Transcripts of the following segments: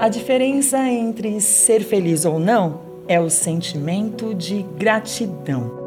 A diferença entre ser feliz ou não é o sentimento de gratidão.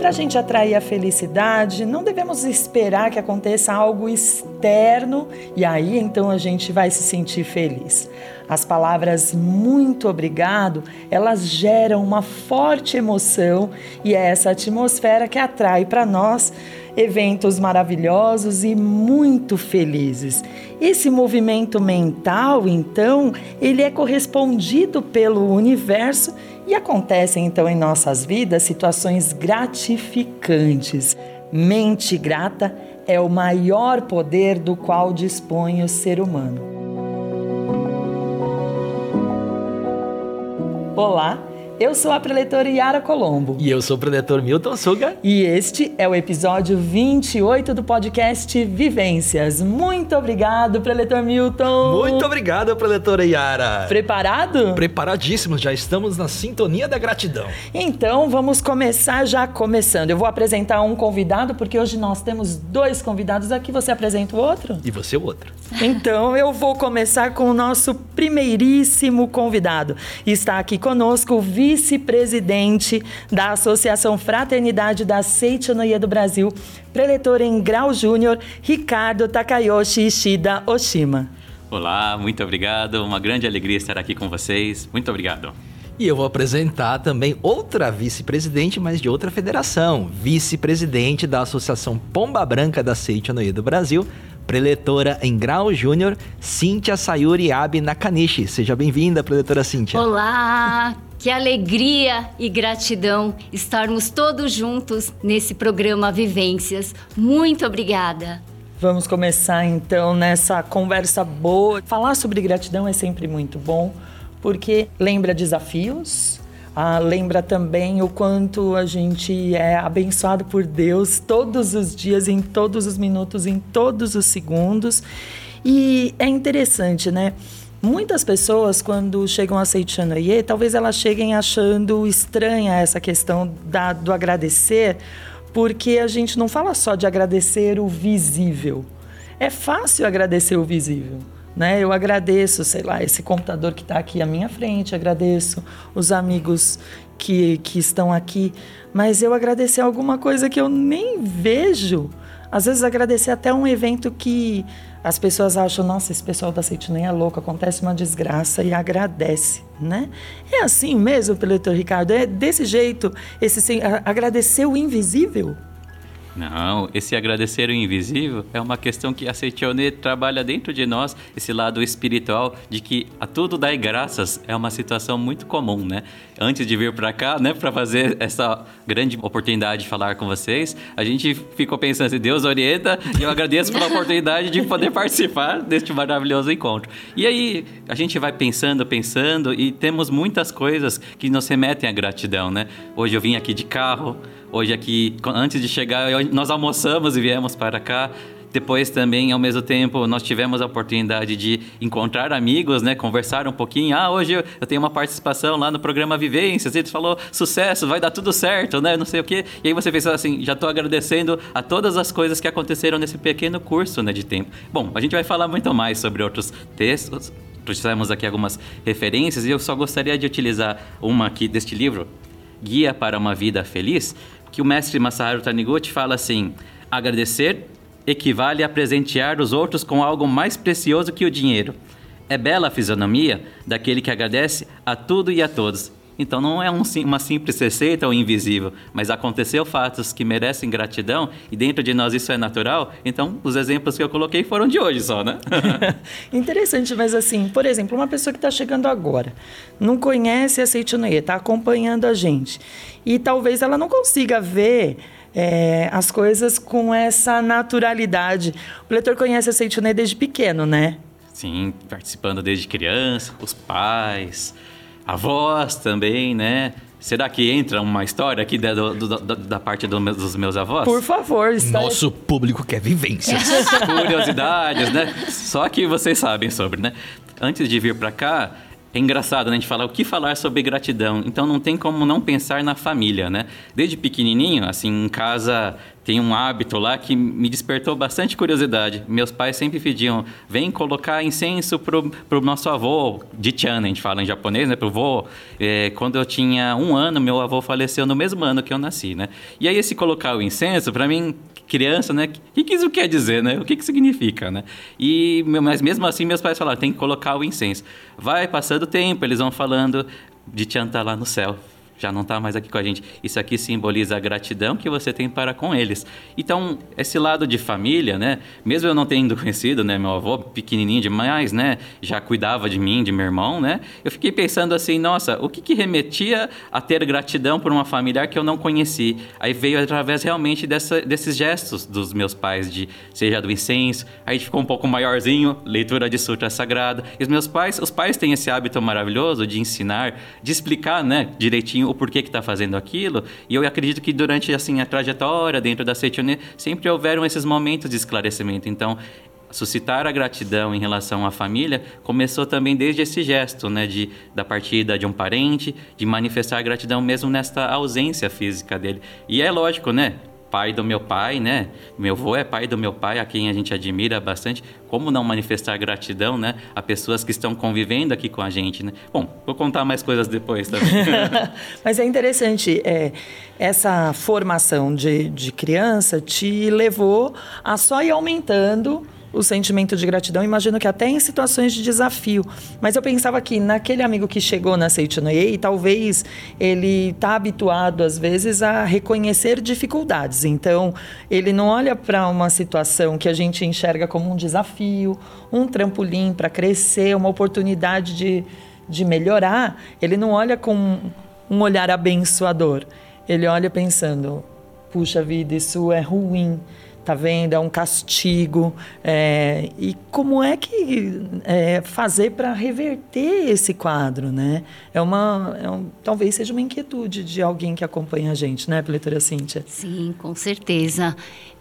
Para a gente atrair a felicidade, não devemos esperar que aconteça algo externo e aí então a gente vai se sentir feliz. As palavras muito obrigado, elas geram uma forte emoção e é essa atmosfera que atrai para nós eventos maravilhosos e muito felizes. Esse movimento mental, então, ele é correspondido pelo universo e acontecem então em nossas vidas situações gratificantes. Mente grata é o maior poder do qual dispõe o ser humano. Olá! Eu sou a preletora Yara Colombo. E eu sou o preletor Milton Suga. E este é o episódio 28 do podcast Vivências. Muito obrigado, preletor Milton. Muito obrigado, preletora Yara. Preparado? Preparadíssimos, já estamos na sintonia da gratidão. Então vamos começar já começando. Eu vou apresentar um convidado, porque hoje nós temos dois convidados aqui. Você apresenta o outro? E você o outro. Então eu vou começar com o nosso primeiríssimo convidado. Está aqui conosco o vice-presidente da Associação Fraternidade da Seitonoye do Brasil, preletor em grau júnior, Ricardo Takayoshi Ishida Oshima. Olá, muito obrigado. Uma grande alegria estar aqui com vocês. Muito obrigado. E eu vou apresentar também outra vice-presidente, mas de outra federação, vice-presidente da Associação Pomba Branca da Seitonoye do Brasil, preletora em grau júnior, Cíntia Sayuri Abe Nakanishi. Seja bem-vinda, preletora Cíntia. Olá, que alegria e gratidão estarmos todos juntos nesse programa Vivências. Muito obrigada. Vamos começar então nessa conversa boa. Falar sobre gratidão é sempre muito bom, porque lembra desafios, ah, lembra também o quanto a gente é abençoado por Deus todos os dias, em todos os minutos, em todos os segundos. E é interessante, né? Muitas pessoas, quando chegam a Seichanoye, talvez elas cheguem achando estranha essa questão da, do agradecer, porque a gente não fala só de agradecer o visível. É fácil agradecer o visível. Né? Eu agradeço, sei lá, esse computador que está aqui à minha frente, agradeço os amigos que, que estão aqui, mas eu agradecer alguma coisa que eu nem vejo. Às vezes agradecer até um evento que as pessoas acham, nossa, esse pessoal da nem é louco, acontece uma desgraça e agradece, né? É assim mesmo, Peletor Ricardo? É desse jeito, esse agradecer o invisível? Não, esse agradecer o invisível é uma questão que a Seitonê trabalha dentro de nós, esse lado espiritual de que a tudo dar graças é uma situação muito comum, né? Antes de vir para cá, né, para fazer essa grande oportunidade de falar com vocês, a gente ficou pensando assim, Deus orienta e eu agradeço pela oportunidade de poder participar deste maravilhoso encontro. E aí, a gente vai pensando, pensando e temos muitas coisas que nos remetem à gratidão, né? Hoje eu vim aqui de carro, Hoje aqui, antes de chegar, nós almoçamos e viemos para cá. Depois também, ao mesmo tempo, nós tivemos a oportunidade de encontrar amigos, né? Conversar um pouquinho. Ah, hoje eu tenho uma participação lá no programa Vivências. Ele falou, sucesso, vai dar tudo certo, né? Não sei o quê. E aí você pensa assim, já estou agradecendo a todas as coisas que aconteceram nesse pequeno curso né, de tempo. Bom, a gente vai falar muito mais sobre outros textos. Trouxemos aqui algumas referências e eu só gostaria de utilizar uma aqui deste livro, Guia para uma Vida Feliz, que o mestre Masaharu Taniguchi fala assim: agradecer equivale a presentear os outros com algo mais precioso que o dinheiro. É bela a fisionomia daquele que agradece a tudo e a todos. Então não é um, uma simples receita ou invisível, mas aconteceu fatos que merecem gratidão e dentro de nós isso é natural. Então os exemplos que eu coloquei foram de hoje só, né? Interessante, mas assim, por exemplo, uma pessoa que está chegando agora, não conhece a Seitonoye, está acompanhando a gente e talvez ela não consiga ver é, as coisas com essa naturalidade. O leitor conhece a Seitonoye desde pequeno, né? Sim, participando desde criança, os pais avós também, né? Será que entra uma história aqui da, do, da, da parte do, dos meus avós? Por favor. Está... Nosso público quer vivências. Curiosidades, né? Só que vocês sabem sobre, né? Antes de vir para cá, é engraçado né, a gente falar o que falar sobre gratidão. Então não tem como não pensar na família, né? Desde pequenininho, assim, em casa tem um hábito lá que me despertou bastante curiosidade. Meus pais sempre pediam, vem colocar incenso pro, pro nosso avô, de a gente fala em japonês, né, pro vô. É, quando eu tinha um ano, meu avô faleceu no mesmo ano que eu nasci, né? E aí esse colocar o incenso, para mim, criança, né, o que, que isso quer dizer, né? O que que significa, né? E, mas mesmo assim, meus pais falaram, tem que colocar o incenso. Vai passando o tempo, eles vão falando de Chan tá lá no céu já não está mais aqui com a gente. Isso aqui simboliza a gratidão que você tem para com eles. Então, esse lado de família, né? Mesmo eu não tendo conhecido, né, meu avô pequenininho demais, né, já cuidava de mim, de meu irmão, né? Eu fiquei pensando assim, nossa, o que que remetia a ter gratidão por uma familiar que eu não conheci? Aí veio através realmente dessa, desses gestos dos meus pais de seja do incenso, aí ficou um pouco maiorzinho, leitura de sutra sagrada. E os meus pais, os pais têm esse hábito maravilhoso de ensinar, de explicar, né, direitinho o porquê que está fazendo aquilo. E eu acredito que durante assim a trajetória dentro da Seitonê sempre houveram esses momentos de esclarecimento. Então, suscitar a gratidão em relação à família começou também desde esse gesto, né, de da partida de um parente, de manifestar a gratidão mesmo nesta ausência física dele. E é lógico, né? Pai do meu pai, né? Meu avô é pai do meu pai, a quem a gente admira bastante. Como não manifestar gratidão, né? A pessoas que estão convivendo aqui com a gente, né? Bom, vou contar mais coisas depois também. Mas é interessante, é, essa formação de, de criança te levou a só ir aumentando o sentimento de gratidão, imagino que até em situações de desafio. Mas eu pensava que naquele amigo que chegou na Seitonoye, talvez ele está habituado, às vezes, a reconhecer dificuldades. Então, ele não olha para uma situação que a gente enxerga como um desafio, um trampolim para crescer, uma oportunidade de, de melhorar. Ele não olha com um olhar abençoador. Ele olha pensando: puxa vida, isso é ruim tá vendo? É um castigo. É, e como é que é, fazer para reverter esse quadro, né? É uma, é um, talvez seja uma inquietude de alguém que acompanha a gente, né, Pletora Cíntia? Sim, com certeza.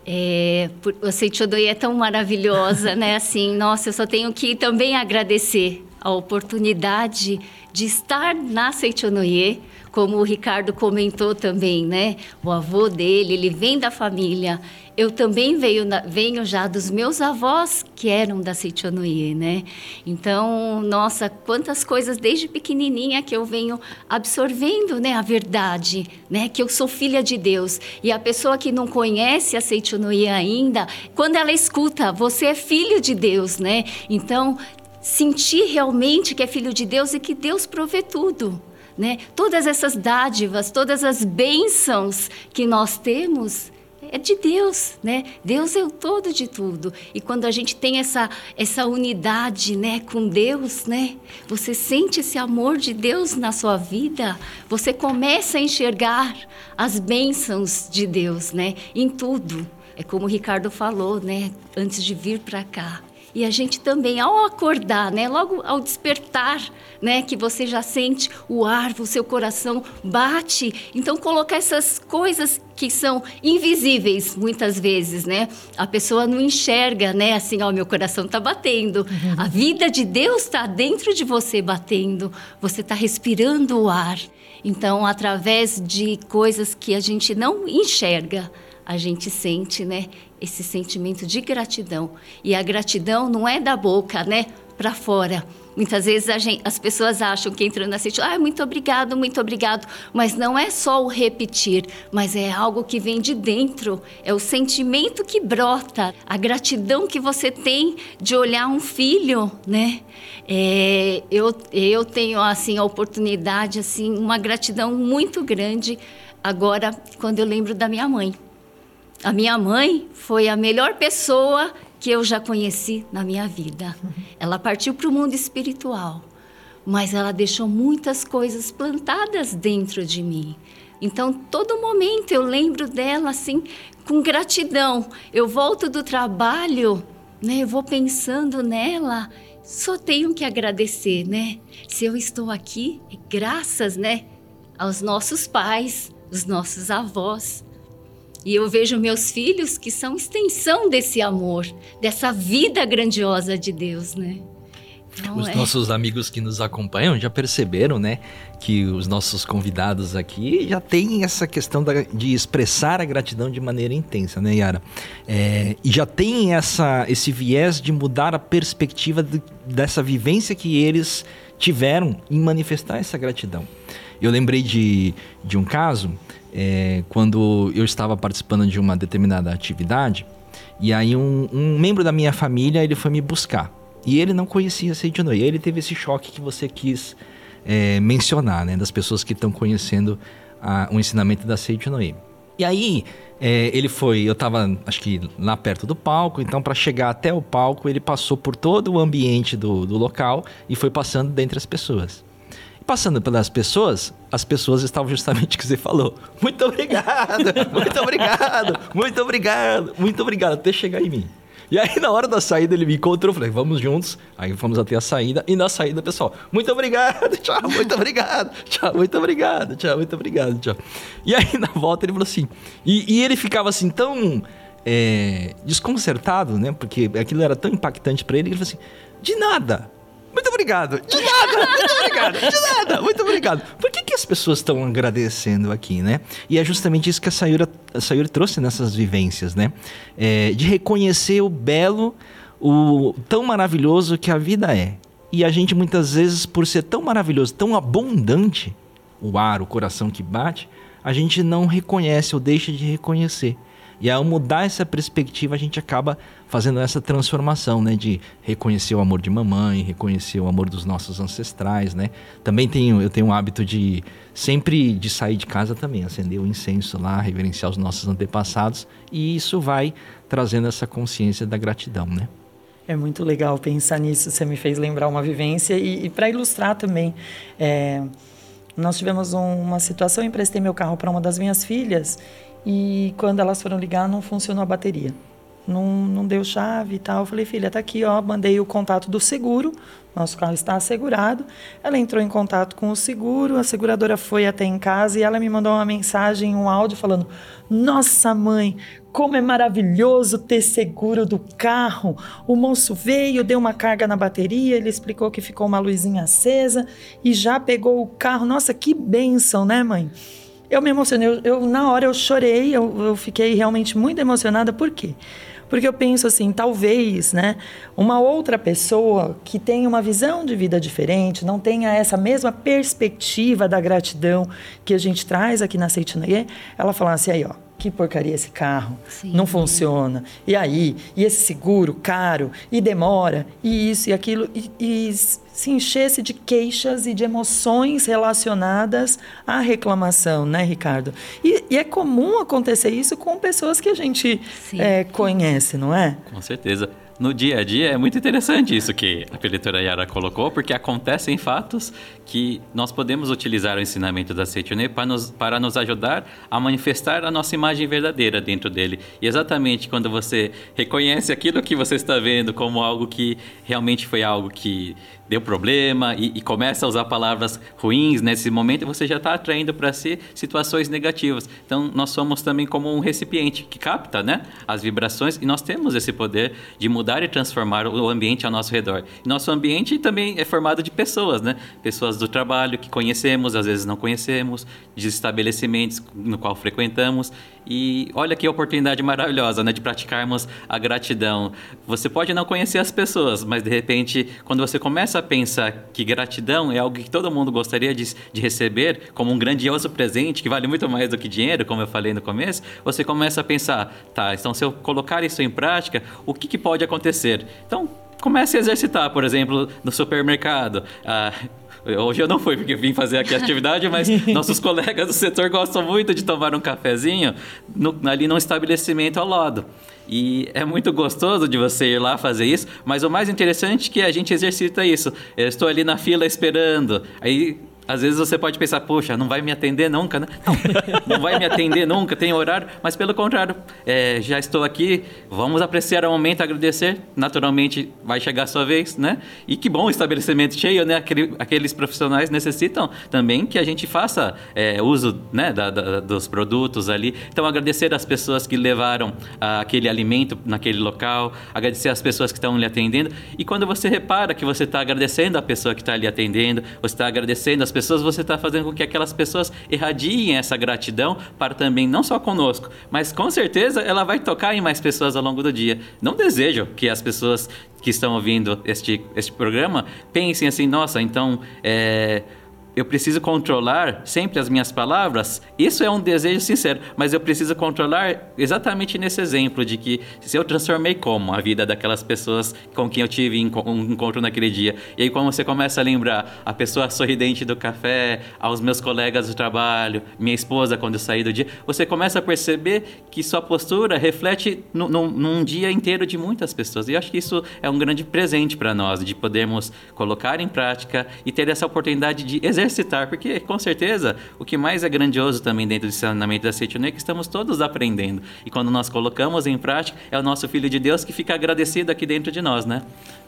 É, por, a Seitodoi é tão maravilhosa, né? Assim, nossa, eu só tenho que também agradecer a oportunidade de estar na Seichonoye, como o Ricardo comentou também, né? O avô dele, ele vem da família eu também venho, venho já dos meus avós que eram da Sitionuí, né? Então, nossa, quantas coisas desde pequenininha que eu venho absorvendo, né, a verdade, né, que eu sou filha de Deus. E a pessoa que não conhece a Sitionuí ainda, quando ela escuta, você é filho de Deus, né? Então, sentir realmente que é filho de Deus e que Deus provê tudo. Né? Todas essas dádivas, todas as bênçãos que nós temos, é de Deus, né? Deus é o todo de tudo. E quando a gente tem essa essa unidade, né, com Deus, né? Você sente esse amor de Deus na sua vida, você começa a enxergar as bênçãos de Deus, né, em tudo. É como o Ricardo falou, né, antes de vir para cá. E a gente também, ao acordar, né, logo ao despertar, né, que você já sente o ar, o seu coração bate. Então, colocar essas coisas que são invisíveis muitas vezes, né? A pessoa não enxerga, né? Assim, ó, meu coração está batendo. Uhum. A vida de Deus está dentro de você batendo. Você está respirando o ar. Então, através de coisas que a gente não enxerga, a gente sente, né? Esse sentimento de gratidão. E a gratidão não é da boca, né, para fora. Muitas vezes gente, as pessoas acham que entrando na sítio, ah, muito obrigado, muito obrigado. Mas não é só o repetir, mas é algo que vem de dentro. É o sentimento que brota, a gratidão que você tem de olhar um filho, né? É, eu, eu tenho assim a oportunidade, assim, uma gratidão muito grande agora quando eu lembro da minha mãe. A minha mãe foi a melhor pessoa que eu já conheci na minha vida. Ela partiu para o mundo espiritual, mas ela deixou muitas coisas plantadas dentro de mim. Então, todo momento eu lembro dela assim, com gratidão. Eu volto do trabalho, né? Eu vou pensando nela. Só tenho que agradecer, né? Se eu estou aqui, é graças, né, aos nossos pais, os nossos avós. E eu vejo meus filhos que são extensão desse amor, dessa vida grandiosa de Deus, né? Não os é. nossos amigos que nos acompanham já perceberam, né, que os nossos convidados aqui já têm essa questão da, de expressar a gratidão de maneira intensa, né, Yara? É, e já tem essa, esse viés de mudar a perspectiva de, dessa vivência que eles tiveram em manifestar essa gratidão. Eu lembrei de, de um caso, é, quando eu estava participando de uma determinada atividade, e aí um, um membro da minha família ele foi me buscar. E ele não conhecia Seitonoi. Ele teve esse choque que você quis é, mencionar, né? Das pessoas que estão conhecendo a, o ensinamento da Seitonoi. E aí, é, ele foi, eu estava, acho que lá perto do palco, então para chegar até o palco, ele passou por todo o ambiente do, do local e foi passando dentre as pessoas. Passando pelas pessoas, as pessoas estavam justamente o que você falou. Muito obrigado, muito obrigado, muito obrigado, muito obrigado, até chegar em mim. E aí, na hora da saída, ele me encontrou, falei, vamos juntos. Aí fomos até a saída. E na saída, pessoal, muito obrigado, tchau, muito obrigado, tchau, muito obrigado, tchau, muito obrigado, tchau. E aí, na volta, ele falou assim. E, e ele ficava assim, tão é, desconcertado, né? Porque aquilo era tão impactante para ele. Ele falou assim: de nada. Muito obrigado. De nada, muito obrigado. De nada, muito obrigado. Por que, que as pessoas estão agradecendo aqui, né? E é justamente isso que a Sayuri, a Sayuri trouxe nessas vivências, né? É, de reconhecer o belo, o tão maravilhoso que a vida é. E a gente muitas vezes, por ser tão maravilhoso, tão abundante, o ar, o coração que bate, a gente não reconhece ou deixa de reconhecer. E ao mudar essa perspectiva, a gente acaba fazendo essa transformação, né? De reconhecer o amor de mamãe, reconhecer o amor dos nossos ancestrais, né? Também tenho, eu tenho o hábito de sempre de sair de casa também, acender o incenso lá, reverenciar os nossos antepassados. E isso vai trazendo essa consciência da gratidão, né? É muito legal pensar nisso. Você me fez lembrar uma vivência e, e para ilustrar também, é, nós tivemos um, uma situação. Eu emprestei meu carro para uma das minhas filhas e quando elas foram ligar, não funcionou a bateria. Não, não deu chave e tal. Eu falei, filha, tá aqui, ó. Mandei o contato do seguro. Nosso carro está assegurado. Ela entrou em contato com o seguro, a seguradora foi até em casa e ela me mandou uma mensagem, um áudio falando: Nossa mãe, como é maravilhoso ter seguro do carro. O moço veio, deu uma carga na bateria, ele explicou que ficou uma luzinha acesa e já pegou o carro. Nossa, que bênção, né, mãe? Eu me emocionei, eu, eu na hora eu chorei, eu, eu fiquei realmente muito emocionada, por quê? Porque eu penso assim, talvez, né, uma outra pessoa que tenha uma visão de vida diferente, não tenha essa mesma perspectiva da gratidão que a gente traz aqui na Seitinoye, ela falasse aí, ó, que porcaria esse carro, Sim. não funciona. E aí, e esse seguro caro, e demora, e isso e aquilo, e, e se enchesse de queixas e de emoções relacionadas à reclamação, né, Ricardo? E, e é comum acontecer isso com pessoas que a gente é, conhece, não é? Com certeza no dia a dia é muito interessante isso que a peletora Yara colocou, porque acontecem fatos que nós podemos utilizar o ensinamento da Seitonê para nos, para nos ajudar a manifestar a nossa imagem verdadeira dentro dele. E exatamente quando você reconhece aquilo que você está vendo como algo que realmente foi algo que deu problema e, e, começa a usar palavras ruins nesse momento, você já está atraindo para si situações negativas. Então, nós somos também como um recipiente que capta né, as vibrações e nós temos esse poder de mudar e transformar o ambiente ao nosso redor. Nosso ambiente também é formado de pessoas, né? Pessoas do trabalho que conhecemos, às vezes não conhecemos, de estabelecimentos no qual frequentamos. E olha que oportunidade maravilhosa, né, de praticarmos a gratidão. Você pode não conhecer as pessoas, mas de repente, quando você começa a pensar que gratidão é algo que todo mundo gostaria de, de receber como um grandioso presente que vale muito mais do que dinheiro, como eu falei no começo, você começa a pensar, tá, então se eu colocar isso em prática, o que, que pode acontecer? Então, comece a exercitar, por exemplo, no supermercado. Ah, Hoje eu não fui porque vim fazer aqui a atividade, mas nossos colegas do setor gostam muito de tomar um cafezinho no, ali num estabelecimento ao lado. E é muito gostoso de você ir lá fazer isso, mas o mais interessante é que a gente exercita isso. Eu estou ali na fila esperando, aí Às vezes você pode pensar, poxa, não vai me atender nunca, né? Não, não vai me atender nunca, tem horário. Mas pelo contrário, é, já estou aqui, vamos apreciar o momento, agradecer. Naturalmente vai chegar a sua vez, né? E que bom o estabelecimento cheio, né? Aquele, aqueles profissionais necessitam também que a gente faça é, uso né, da, da, dos produtos ali. Então agradecer as pessoas que levaram ah, aquele alimento naquele local, agradecer as pessoas que estão lhe atendendo. E quando você repara que você está agradecendo a pessoa que está lhe atendendo, você está agradecendo as pessoas pessoas, você está fazendo com que aquelas pessoas irradiem essa gratidão para também, não só conosco, mas com certeza ela vai tocar em mais pessoas ao longo do dia. Não desejo que as pessoas que estão ouvindo este, este programa pensem assim, nossa, então é, eu preciso controlar sempre as minhas palavras, isso é um desejo sincero, mas eu preciso controlar exatamente nesse exemplo de que se eu transformei como a vida daquelas pessoas com quem eu tive um encontro naquele dia. E aí quando você começa a lembrar a pessoa sorridente do café, aos meus colegas do trabalho, minha esposa quando eu saí do dia, você começa a perceber que sua postura reflete num dia inteiro de muitas pessoas. E eu acho que isso é um grande presente para nós, de podermos colocar em prática e ter essa oportunidade de exercer exercitar, porque com certeza o que mais é grandioso também dentro do ensinamento da Seitonê é que estamos todos aprendendo. E quando nós colocamos em prática, é o nosso Filho de Deus que fica agradecido aqui dentro de nós, né?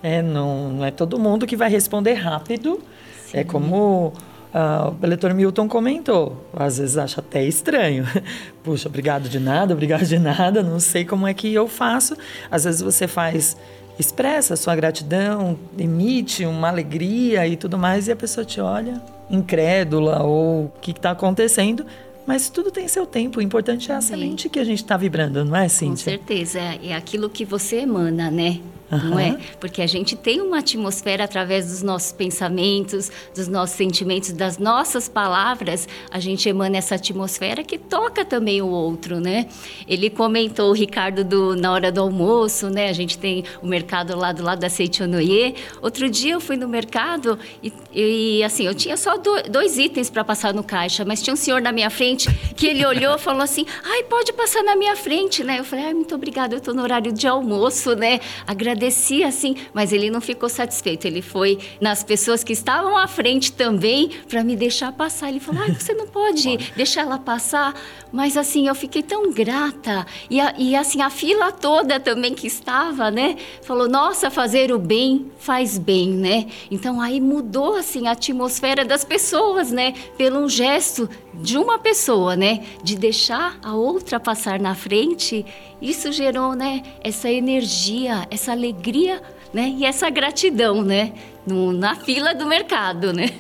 É, não, não é todo mundo que vai responder rápido. Sim. É como Uh, o eleitor Milton comentou, às vezes acha até estranho. Puxa, obrigado de nada, obrigado de nada, não sei como é que eu faço. Às vezes você faz expressa sua gratidão, emite uma alegria e tudo mais, e a pessoa te olha incrédula ou o que está acontecendo, mas tudo tem seu tempo. O importante é a semente que a gente está vibrando, não é, Cíntia? Com certeza. É aquilo que você emana, né? Uhum. não é? Porque a gente tem uma atmosfera através dos nossos pensamentos, dos nossos sentimentos, das nossas palavras, a gente emana essa atmosfera que toca também o outro, né? Ele comentou, o Ricardo, do, na hora do almoço, né? A gente tem o mercado lá do lado da Seichonoye. Outro dia eu fui no mercado e, e assim, eu tinha só do, dois itens para passar no caixa, mas tinha um senhor na minha frente que ele olhou e falou assim, ai, pode passar na minha frente, né? Eu falei, ai, muito obrigada, eu estou no horário de almoço, né? Agradeço agradecia assim, mas ele não ficou satisfeito. Ele foi nas pessoas que estavam à frente também para me deixar passar. Ele falou: ah, você não pode deixar ela passar. Mas assim, eu fiquei tão grata. E, a, e assim, a fila toda também que estava, né? Falou: nossa, fazer o bem faz bem, né? Então aí mudou assim a atmosfera das pessoas, né? Pelo um gesto de uma pessoa, né? De deixar a outra passar na frente isso gerou, né, essa energia, essa alegria, né, e essa gratidão, né, no, na fila do mercado, né?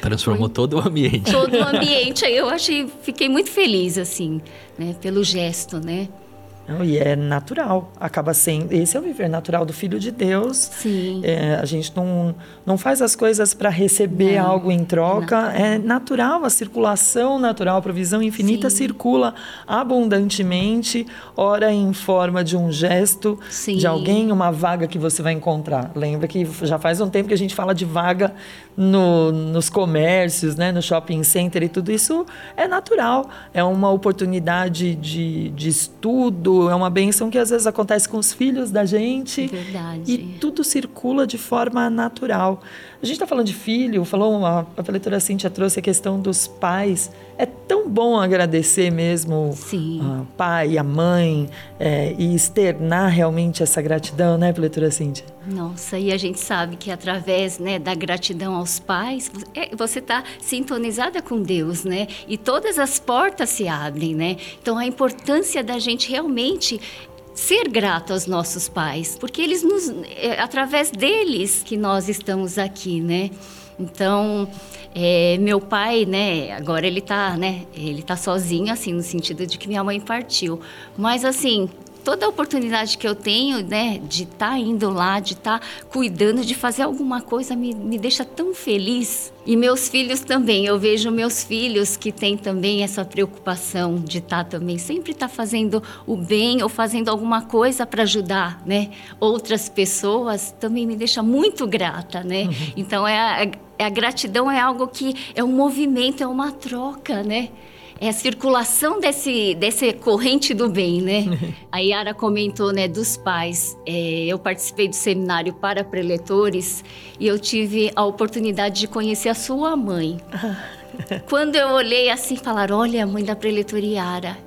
Transformou Foi todo o ambiente. Todo o ambiente. Aí eu achei, fiquei muito feliz assim, né, pelo gesto, né? Não, e é natural, acaba sendo. Esse é o viver natural do Filho de Deus. Sim. É, a gente não, não faz as coisas para receber não, algo em troca. É, é natural, a circulação natural, a provisão infinita Sim. circula abundantemente, ora em forma de um gesto Sim. de alguém, uma vaga que você vai encontrar. Lembra que já faz um tempo que a gente fala de vaga no, nos comércios, né, no shopping center e tudo isso é natural. É uma oportunidade de, de estudo, é uma benção que às vezes acontece com os filhos da gente. Verdade. E tudo circula de forma natural. A gente está falando de filho, falou, a, a leitora Cíntia trouxe a questão dos pais. É tão bom agradecer mesmo o pai, a mãe, é, e externar realmente essa gratidão, né, leitora Cíntia? Nossa, e a gente sabe que através né, da gratidão aos pais, é, você está sintonizada com Deus, né? E todas as portas se abrem, né? Então a importância da gente realmente ser grato aos nossos pais, porque eles nos, é através deles que nós estamos aqui, né? Então, é, meu pai, né, agora ele tá, né, ele tá sozinho, assim, no sentido de que minha mãe partiu. Mas, assim, toda a oportunidade que eu tenho, né, de estar tá indo lá, de estar tá cuidando, de fazer alguma coisa, me, me deixa tão feliz. E meus filhos também, eu vejo meus filhos que têm também essa preocupação de estar tá também, sempre estar tá fazendo o bem ou fazendo alguma coisa para ajudar, né, outras pessoas, também me deixa muito grata, né. Uhum. Então, é a, a gratidão é algo que é um movimento, é uma troca, né é a circulação desse, desse corrente do bem, né? a Yara comentou, né, dos pais. É, eu participei do seminário para preletores e eu tive a oportunidade de conhecer a sua mãe. Quando eu olhei assim, falaram, olha a mãe da preletora Yara,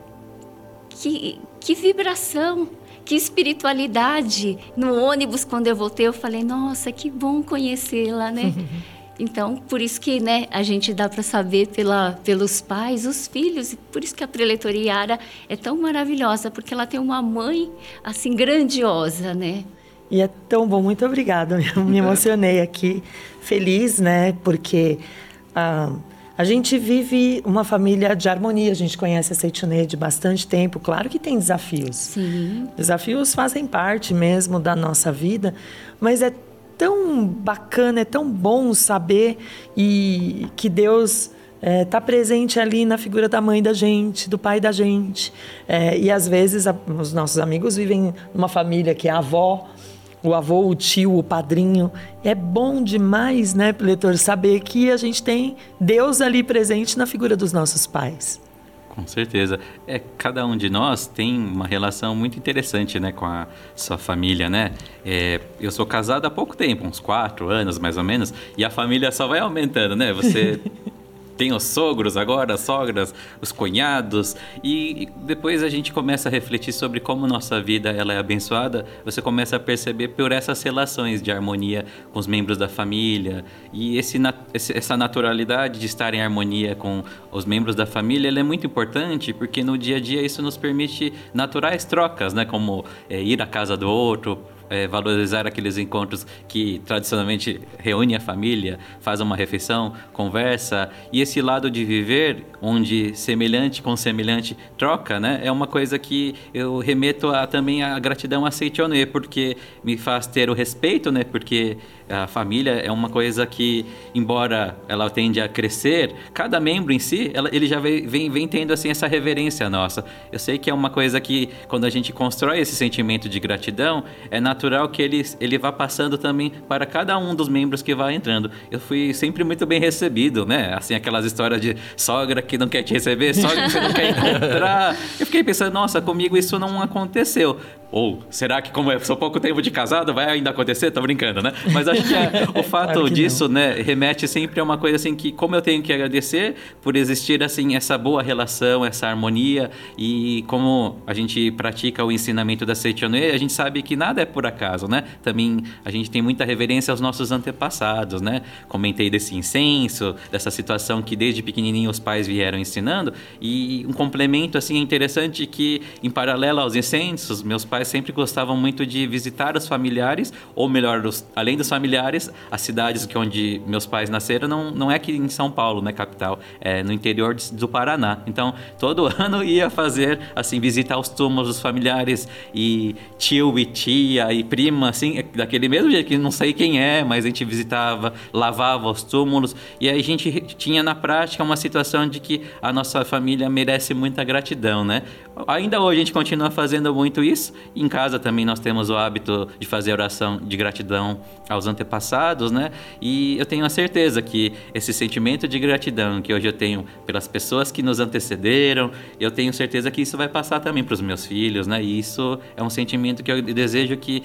que, que vibração, que espiritualidade. No ônibus, quando eu voltei, eu falei, nossa, que bom conhecê-la, né? Então, por isso que né, a gente dá para saber pela, pelos pais, os filhos, e por isso que a preletoria Yara é tão maravilhosa, porque ela tem uma mãe assim grandiosa, né? E é tão bom, muito obrigada. Eu me emocionei aqui, feliz, né? Porque ah, a gente vive uma família de harmonia. A gente conhece a Seitunê de bastante tempo. Claro que tem desafios. Sim. Desafios fazem parte mesmo da nossa vida, mas é tão bacana, é tão bom saber e que Deus está é, presente ali na figura da mãe da gente, do pai da gente. É, e às vezes a, os nossos amigos vivem numa família que é a avó, o avô, o tio, o padrinho. É bom demais, né, leitor, saber que a gente tem Deus ali presente na figura dos nossos pais. Com certeza. É, cada um de nós tem uma relação muito interessante né, com a sua família, né? É, eu sou casado há pouco tempo, uns quatro anos mais ou menos, e a família só vai aumentando, né? Você tem os sogros agora, as sogras, os cunhados e depois a gente começa a refletir sobre como nossa vida ela é abençoada. Você começa a perceber por essas relações de harmonia com os membros da família e esse, essa naturalidade de estar em harmonia com os membros da família ela é muito importante porque no dia a dia isso nos permite naturais trocas, né? Como é, ir à casa do outro é, valorizar aqueles encontros que tradicionalmente reúne a família, faz uma refeição, conversa. E esse lado de viver, onde semelhante com semelhante troca, né? É uma coisa que eu remeto a, também a gratidão a Seitonê, porque me faz ter o respeito, né? Porque a família é uma coisa que, embora ela tende a crescer, cada membro em si, ela, ele já vem, vem, tendo assim essa reverência nossa. Eu sei que é uma coisa que, quando a gente constrói esse sentimento de gratidão, é natural que ele, ele vá passando também para cada um dos membros que vai entrando. Eu fui sempre muito bem recebido, né? Assim, aquelas histórias de sogra que não quer te receber, sogra que você não quer encontrar. Eu fiquei pensando, nossa, comigo isso não aconteceu. Ou será que, como eu sou pouco tempo de casado, vai ainda acontecer? Tô brincando, né? Mas acho que é, o fato claro disso, né, remete sempre a uma coisa assim que, como eu tenho que agradecer por existir assim essa boa relação, essa harmonia e como a gente pratica o ensinamento da Seitonê, a gente sabe que nada é por acaso, né? Também a gente tem muita reverência aos nossos antepassados, né? Comentei desse incenso, dessa situação que desde pequenininho os pais vieram ensinando e um complemento assim interessante que em paralelo aos incensos, meus pais pais sempre gostavam muito de visitar os familiares, ou melhor, os, além dos familiares, as cidades que onde meus pais nasceram não, não é aqui em São Paulo, né, capital, é no interior do Paraná. Então, todo ano ia fazer, assim, visitar os túmulos dos familiares e tio e tia e prima, assim, daquele mesmo jeito que não sei quem é, mas a gente visitava, lavava os túmulos e aí a gente tinha na prática uma situação de que a nossa família merece muita gratidão, né? Ainda hoje a gente continua fazendo muito isso em casa também nós temos o hábito de fazer oração de gratidão aos né? E eu tenho a certeza que esse sentimento de gratidão que hoje eu tenho pelas pessoas que nos antecederam, eu tenho certeza que isso vai passar também para os meus filhos, né? E isso é um sentimento que eu desejo que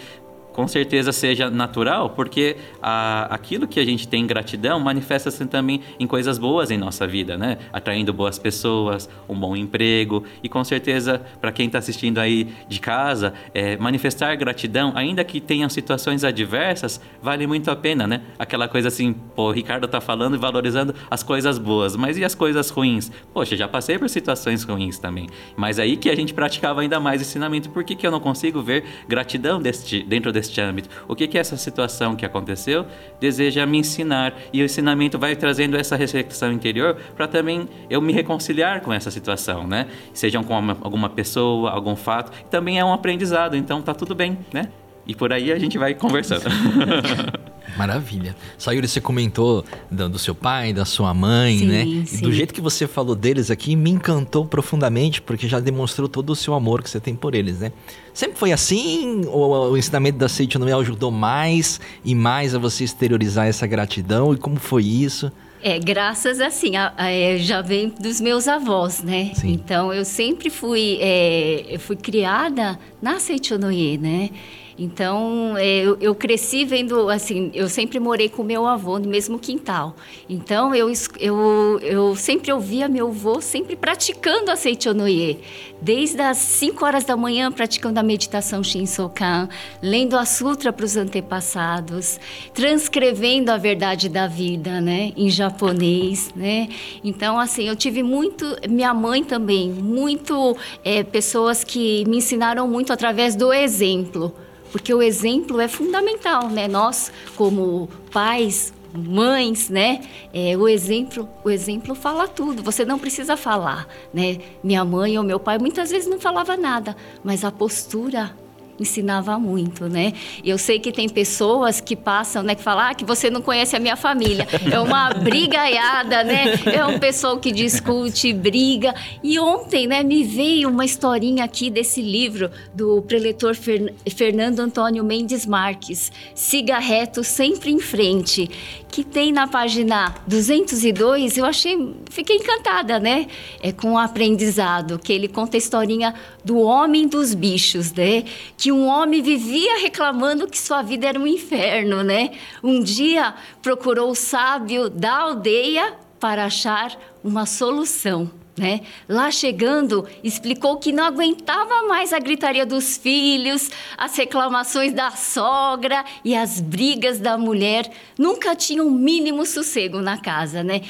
com certeza seja natural, porque a, aquilo que a gente tem gratidão manifesta-se também em coisas boas em nossa vida, né? Atraindo boas pessoas, um bom emprego e com certeza para quem está assistindo aí de casa, é, manifestar gratidão, ainda que tenham situações adversas, vale muito a pena, né? Aquela coisa assim, pô, o Ricardo está falando e valorizando as coisas boas, mas e as coisas ruins? Poxa, já passei por situações ruins também, mas aí que a gente praticava ainda mais ensinamento, por que, que eu não consigo ver gratidão deste, dentro desse deste âmbito. O que, que essa situação que aconteceu deseja me ensinar? E o ensinamento vai trazendo essa reflexão interior para também eu me reconciliar com essa situação, né? Sejam com uma, alguma pessoa, algum fato. Também é um aprendizado, então tá tudo bem, né? E por aí a gente vai conversando. Maravilha. Sayuri, você comentou do, do, seu pai, da sua mãe, sim, né? Sim. E do jeito que você falou deles aqui, me encantou profundamente, porque já demonstrou todo o seu amor que você tem por eles, né? Sempre foi assim? Ou o ensinamento da Seite ajudou mais e mais a você exteriorizar essa gratidão? E como foi isso? É, graças assim, a, a, é, já vem dos meus avós, né? Sim. Então eu sempre fui, é, eu fui criada na Seichonoye, né? Então, é, eu, eu, cresci vendo, assim, eu sempre morei com meu avô no mesmo quintal. Então, eu, eu, eu sempre ouvia meu avô sempre praticando a Seichonoye. Desde as 5 horas da manhã, praticando a meditação Shinsokan, lendo a sutra para os antepassados, transcrevendo a verdade da vida, né, em japonês, né. Então, assim, eu tive muito, minha mãe também, muito, é, pessoas que me ensinaram muito através do exemplo porque o exemplo é fundamental, né? Nós, como pais, mães, né? É, o exemplo, o exemplo fala tudo. Você não precisa falar, né? Minha mãe ou meu pai muitas vezes não falava nada, mas a postura ensinava muito, né? Eu sei que tem pessoas que passam, né, que falam ah, que você não conhece a minha família. É uma brigaiada, né? É um pessoal que discute, briga. E ontem, né, me veio uma historinha aqui desse livro do preletor Fernando Antônio Mendes Marques, Siga reto sempre em frente, que tem na página 202, eu achei, fiquei encantada, né? É com o aprendizado, que ele conta a historinha do homem dos bichos, né? Que um homem vivia reclamando que sua vida era um inferno, né? Um dia procurou o sábio da aldeia para achar uma solução. Né? Lá chegando, explicou que não aguentava mais a gritaria dos filhos, as reclamações da sogra e as brigas da mulher. Nunca tinha um mínimo sossego na casa, né?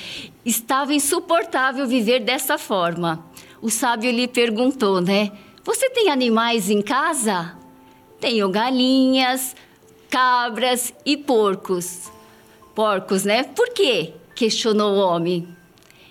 Estava insuportável viver dessa forma. O sábio lhe perguntou, né? Você tem animais em casa? Tenho galinhas, cabras e porcos. Porcos, né? Por quê? questionou o homem.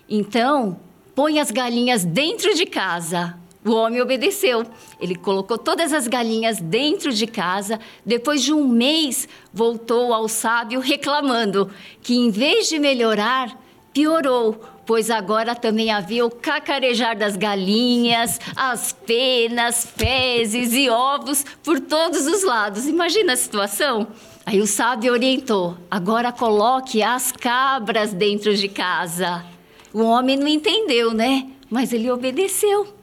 Então, põe as galinhas dentro de casa. O homem obedeceu. Ele colocou todas as galinhas dentro de casa. Depois de um mês, voltou ao sábio reclamando que, em vez de melhorar, piorou, pois agora também havia o cacarejar das galinhas, as penas, fezes e ovos por todos os lados. Imagina a situação? Aí o sábio orientou: agora coloque as cabras dentro de casa. O homem não entendeu, né? Mas ele obedeceu.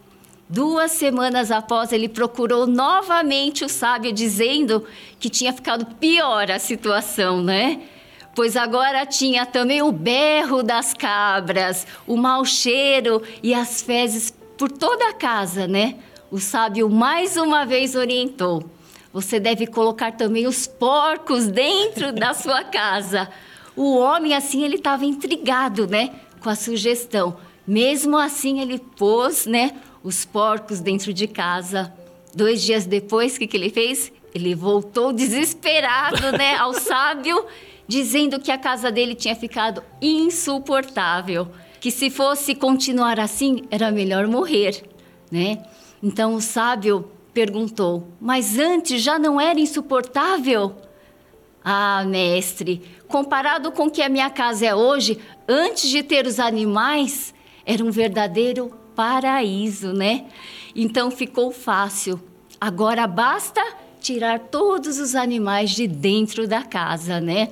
Duas semanas após, ele procurou novamente o sábio, dizendo que tinha ficado pior a situação, né? Pois agora tinha também o berro das cabras, o mau cheiro e as fezes por toda a casa, né? O sábio mais uma vez orientou: você deve colocar também os porcos dentro da sua casa. O homem, assim, ele estava intrigado, né? com a sugestão. Mesmo assim, ele pôs né, os porcos dentro de casa. Dois dias depois, o que, que ele fez? Ele voltou desesperado né, ao sábio, dizendo que a casa dele tinha ficado insuportável. Que se fosse continuar assim, era melhor morrer. Né? Então o sábio perguntou: Mas antes já não era insuportável? Ah, mestre, comparado com o que a minha casa é hoje, antes de ter os animais, era um verdadeiro paraíso, né? Então ficou fácil. Agora basta tirar todos os animais de dentro da casa, né?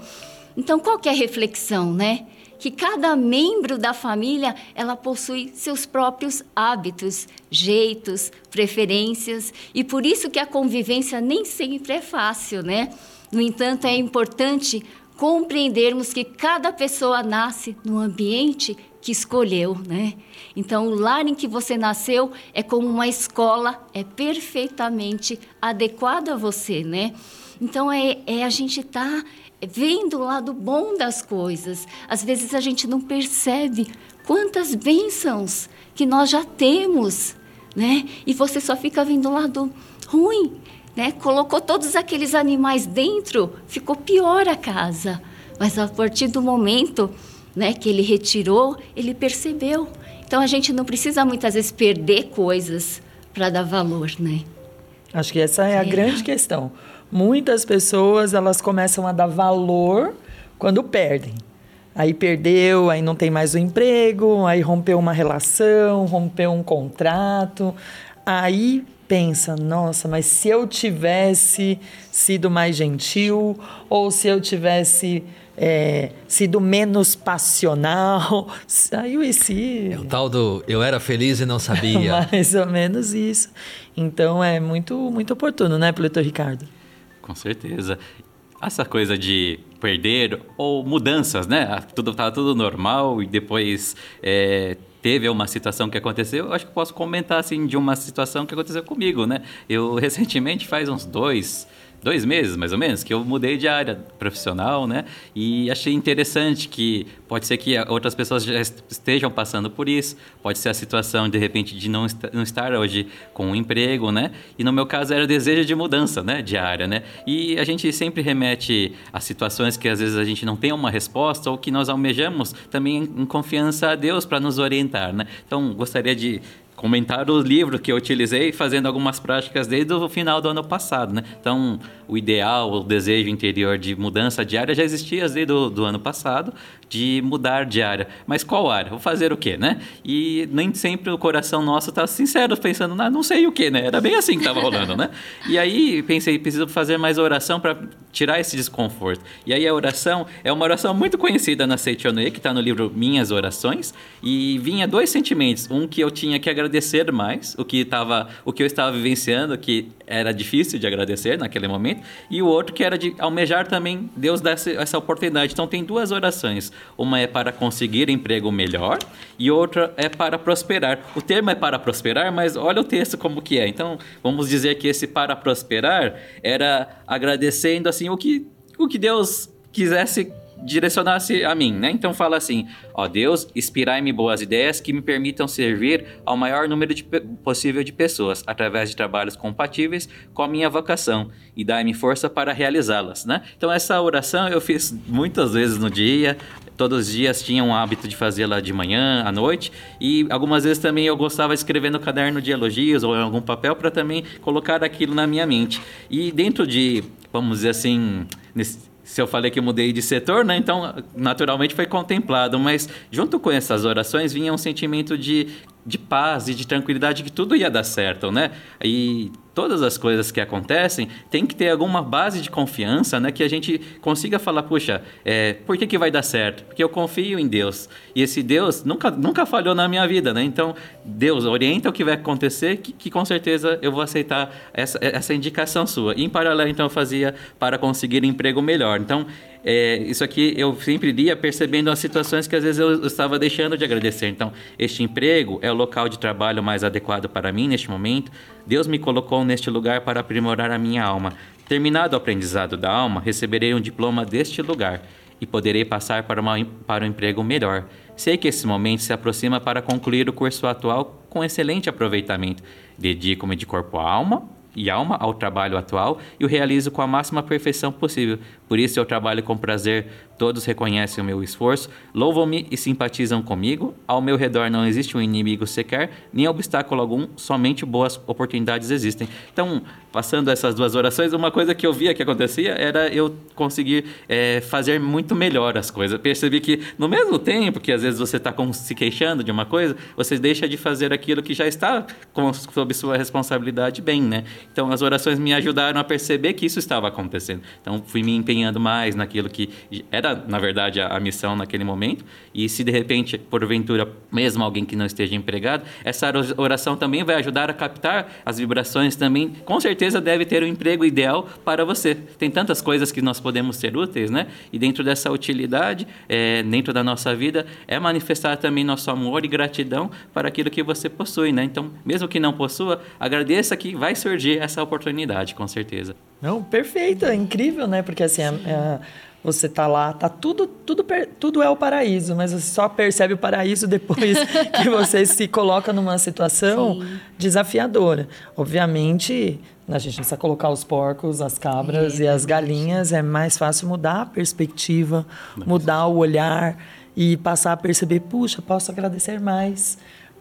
Então qual que é a reflexão, né? Que cada membro da família, ela possui seus próprios hábitos, jeitos, preferências, e por isso que a convivência nem sempre é fácil, né? No entanto, é importante compreendermos que cada pessoa nasce no ambiente que escolheu, né? Então, o lar em que você nasceu é como uma escola, é perfeitamente adequado a você, né? Então, é, é a gente estar tá vendo o lado bom das coisas. Às vezes a gente não percebe quantas bênçãos que nós já temos, né? E você só fica vendo o lado ruim né? Colocou todos aqueles animais dentro, ficou pior a casa. Mas a partir do momento né, que ele retirou, ele percebeu. Então a gente não precisa muitas vezes perder coisas para dar valor, né? Acho que essa é a é. grande questão. Muitas pessoas elas começam a dar valor quando perdem. Aí perdeu, aí não tem mais o emprego, aí rompeu uma relação, rompeu um contrato. Aí pensa, nossa, mas se eu tivesse sido mais gentil, ou se eu tivesse é, sido menos passional. Saiu esse. É o tal do eu era feliz e não sabia. Mais ou menos isso. Então é muito, muito oportuno, né, Pletor Ricardo? Com certeza. Essa coisa de perder ou mudanças, né? Tudo estava tudo normal e depois é, teve uma situação que aconteceu. Eu acho que posso comentar assim de uma situação que aconteceu comigo, né? Eu recentemente faz uns dois dois meses, mais ou menos, que eu mudei de área profissional, né? E achei interessante que pode ser que outras pessoas já estejam passando por isso, pode ser a situação, de repente, de não, não estar hoje com um emprego, né? E no meu caso era o desejo de mudança, né? De área, né? E a gente sempre remete a situações que às vezes a gente não tem uma resposta ou que nós almejamos também em confiança a Deus para nos orientar, né? Então, gostaria de comentar o livro que eu utilizei fazendo algumas práticas desde o final do ano passado, né? Então, o ideal, o desejo interior de mudança diária já existia desde o do ano passado, de mudar de área. Mas qual área? Vou fazer o quê, né? E nem sempre o coração nosso está sincero, pensando, ah, não sei o quê, né? Era bem assim que estava rolando, né? E aí pensei, preciso fazer mais oração para tirar esse desconforto. E aí a oração é uma oração muito conhecida na Seichonoe, que está no livro Minhas Orações, e vinha dois sentimentos. Um que eu tinha que agradecer mais, o que, tava, o que eu estava vivenciando, que era difícil de agradecer naquele momento, e o outro que era de almejar também Deus dar essa oportunidade. Então tem duas orações. Uma é para conseguir emprego melhor e outra é para prosperar. O termo é para prosperar, mas olha o texto como que é. Então vamos dizer que esse para prosperar era agradecendo assim o que o que Deus quisesse direcionasse a mim, né? Então fala assim: ó Deus, inspirai-me boas ideias que me permitam servir ao maior número de, possível de pessoas através de trabalhos compatíveis com a minha vocação e dai-me força para realizá-las, né? Então essa oração eu fiz muitas vezes no dia, todos os dias tinha um hábito de fazê-la de manhã, à noite, e algumas vezes também eu gostava de escrever no caderno de elogios ou em algum papel para também colocar aquilo na minha mente. E dentro de, vamos dizer assim, nesse, se eu falei que mudei de setor, né? Então, naturalmente foi contemplado. Mas junto com essas orações vinha um sentimento de, de paz e de tranquilidade que tudo ia dar certo, né? E todas as coisas que acontecem, tem que ter alguma base de confiança, né? Que a gente consiga falar, puxa, é, por que, que vai dar certo? Porque eu confio em Deus. E esse Deus nunca, nunca falhou na minha vida, né? Então, Deus orienta o que vai acontecer, que, que com certeza eu vou aceitar essa, essa indicação sua. E em paralelo, então, eu fazia para conseguir emprego melhor. Então, é, isso aqui eu sempre iria percebendo as situações que às vezes eu estava deixando de agradecer. Então, este emprego é o local de trabalho mais adequado para mim neste momento. Deus me colocou neste lugar para aprimorar a minha alma. Terminado o aprendizado da alma, receberei um diploma deste lugar e poderei passar para, uma, para um emprego melhor. Sei que esse momento se aproxima para concluir o curso atual com excelente aproveitamento. Dedico-me de corpo à alma e alma ao trabalho atual e o realizo com a máxima perfeição possível. Por isso eu trabalho com prazer, todos reconhecem o meu esforço, louvam-me e simpatizam comigo. Ao meu redor não existe um inimigo sequer, nem obstáculo algum, somente boas oportunidades existem. Então, passando essas duas orações, uma coisa que eu via que acontecia era eu conseguir é, fazer muito melhor as coisas. Percebi que no mesmo tempo que às vezes você está se queixando de uma coisa, você deixa de fazer aquilo que já está com, sob sua responsabilidade bem, né? Então, as orações me ajudaram a perceber que isso estava acontecendo. Então, fui me empenhando mais naquilo que era, na verdade, a, a, missão naquele momento. E se de repente, porventura, mesmo alguém que não esteja empregado, essa oração também vai ajudar a captar as vibrações também. Com certeza deve ter o um emprego ideal para você. Tem tantas coisas que nós podemos ser úteis, né? E dentro dessa utilidade, é, dentro da nossa vida, é manifestar também nosso amor e gratidão para aquilo que você possui, né? Então, mesmo que não possua, agradeça que vai surgir essa oportunidade, com certeza. Não, perfeito, é incrível, né? Porque assim, é, é, você tá lá, tá tudo, tudo, tudo é o paraíso, mas você só percebe o paraíso depois que você se coloca numa situação Sim. desafiadora. Obviamente, a gente precisa colocar os porcos, as cabras é, e as galinhas, é mais fácil mudar a perspectiva, mudar o olhar e passar a perceber, puxa, posso agradecer mais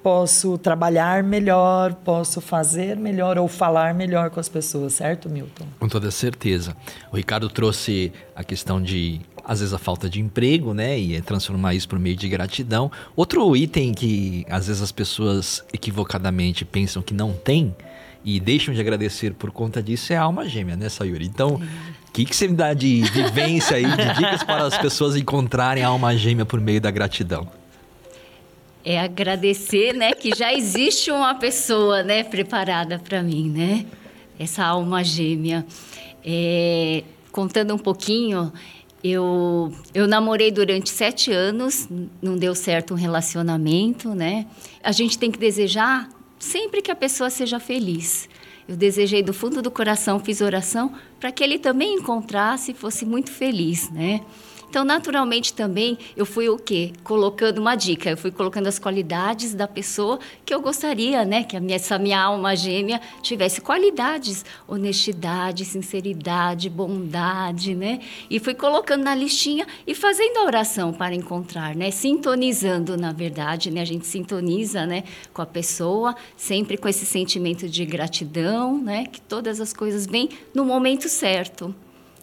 posso trabalhar melhor, posso fazer melhor ou falar melhor com as pessoas, certo, Milton? Com toda certeza. O Ricardo trouxe a questão de às vezes a falta de emprego, né, e transformar isso por meio de gratidão. Outro item que às vezes as pessoas equivocadamente pensam que não tem e deixam de agradecer por conta disso é a alma gêmea, né, Sayuri? Então, que, que você me dá de vivência aí, de dicas para as pessoas encontrarem a alma gêmea por meio da gratidão? É agradecer, né, que já existe uma pessoa, né, preparada para mim, né? Essa alma gêmea. É, contando um pouquinho, eu, eu namorei durante sete anos, não deu certo um relacionamento, né? A gente tem que desejar sempre que a pessoa seja feliz. Eu desejei do fundo do coração, fiz oração para que ele também encontrasse e fosse muito feliz, né? Então, naturalmente também eu fui o quê? Colocando uma dica, eu fui colocando as qualidades da pessoa que eu gostaria, né, que a minha, essa minha alma gêmea tivesse qualidades, honestidade, sinceridade, bondade, né? E fui colocando na listinha e fazendo a oração para encontrar, né? Sintonizando, na verdade, né? A gente sintoniza, né, com a pessoa, sempre com esse sentimento de gratidão, né, que todas as coisas vêm no momento certo.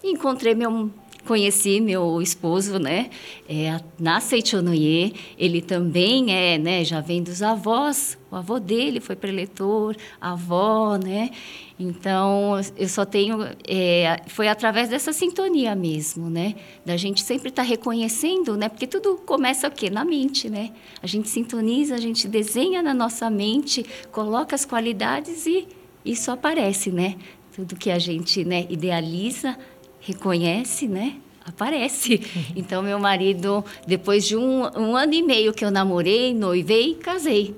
encontrei meu conheci meu esposo, né, é, na Seichonoye. Ele também é, né, já vem dos avós. O avô dele foi preletor, a avó, né? Então, eu só tenho... É, foi através dessa sintonia mesmo, né? Da gente sempre estar tá reconhecendo, né? Porque tudo começa o quê? Na mente, né? A gente sintoniza, a gente desenha na nossa mente, coloca as qualidades e isso aparece, né? Tudo que a gente né, idealiza, reconhece, né? Aparece. Então, meu marido, depois de um, um ano e meio que eu namorei, noivei e casei.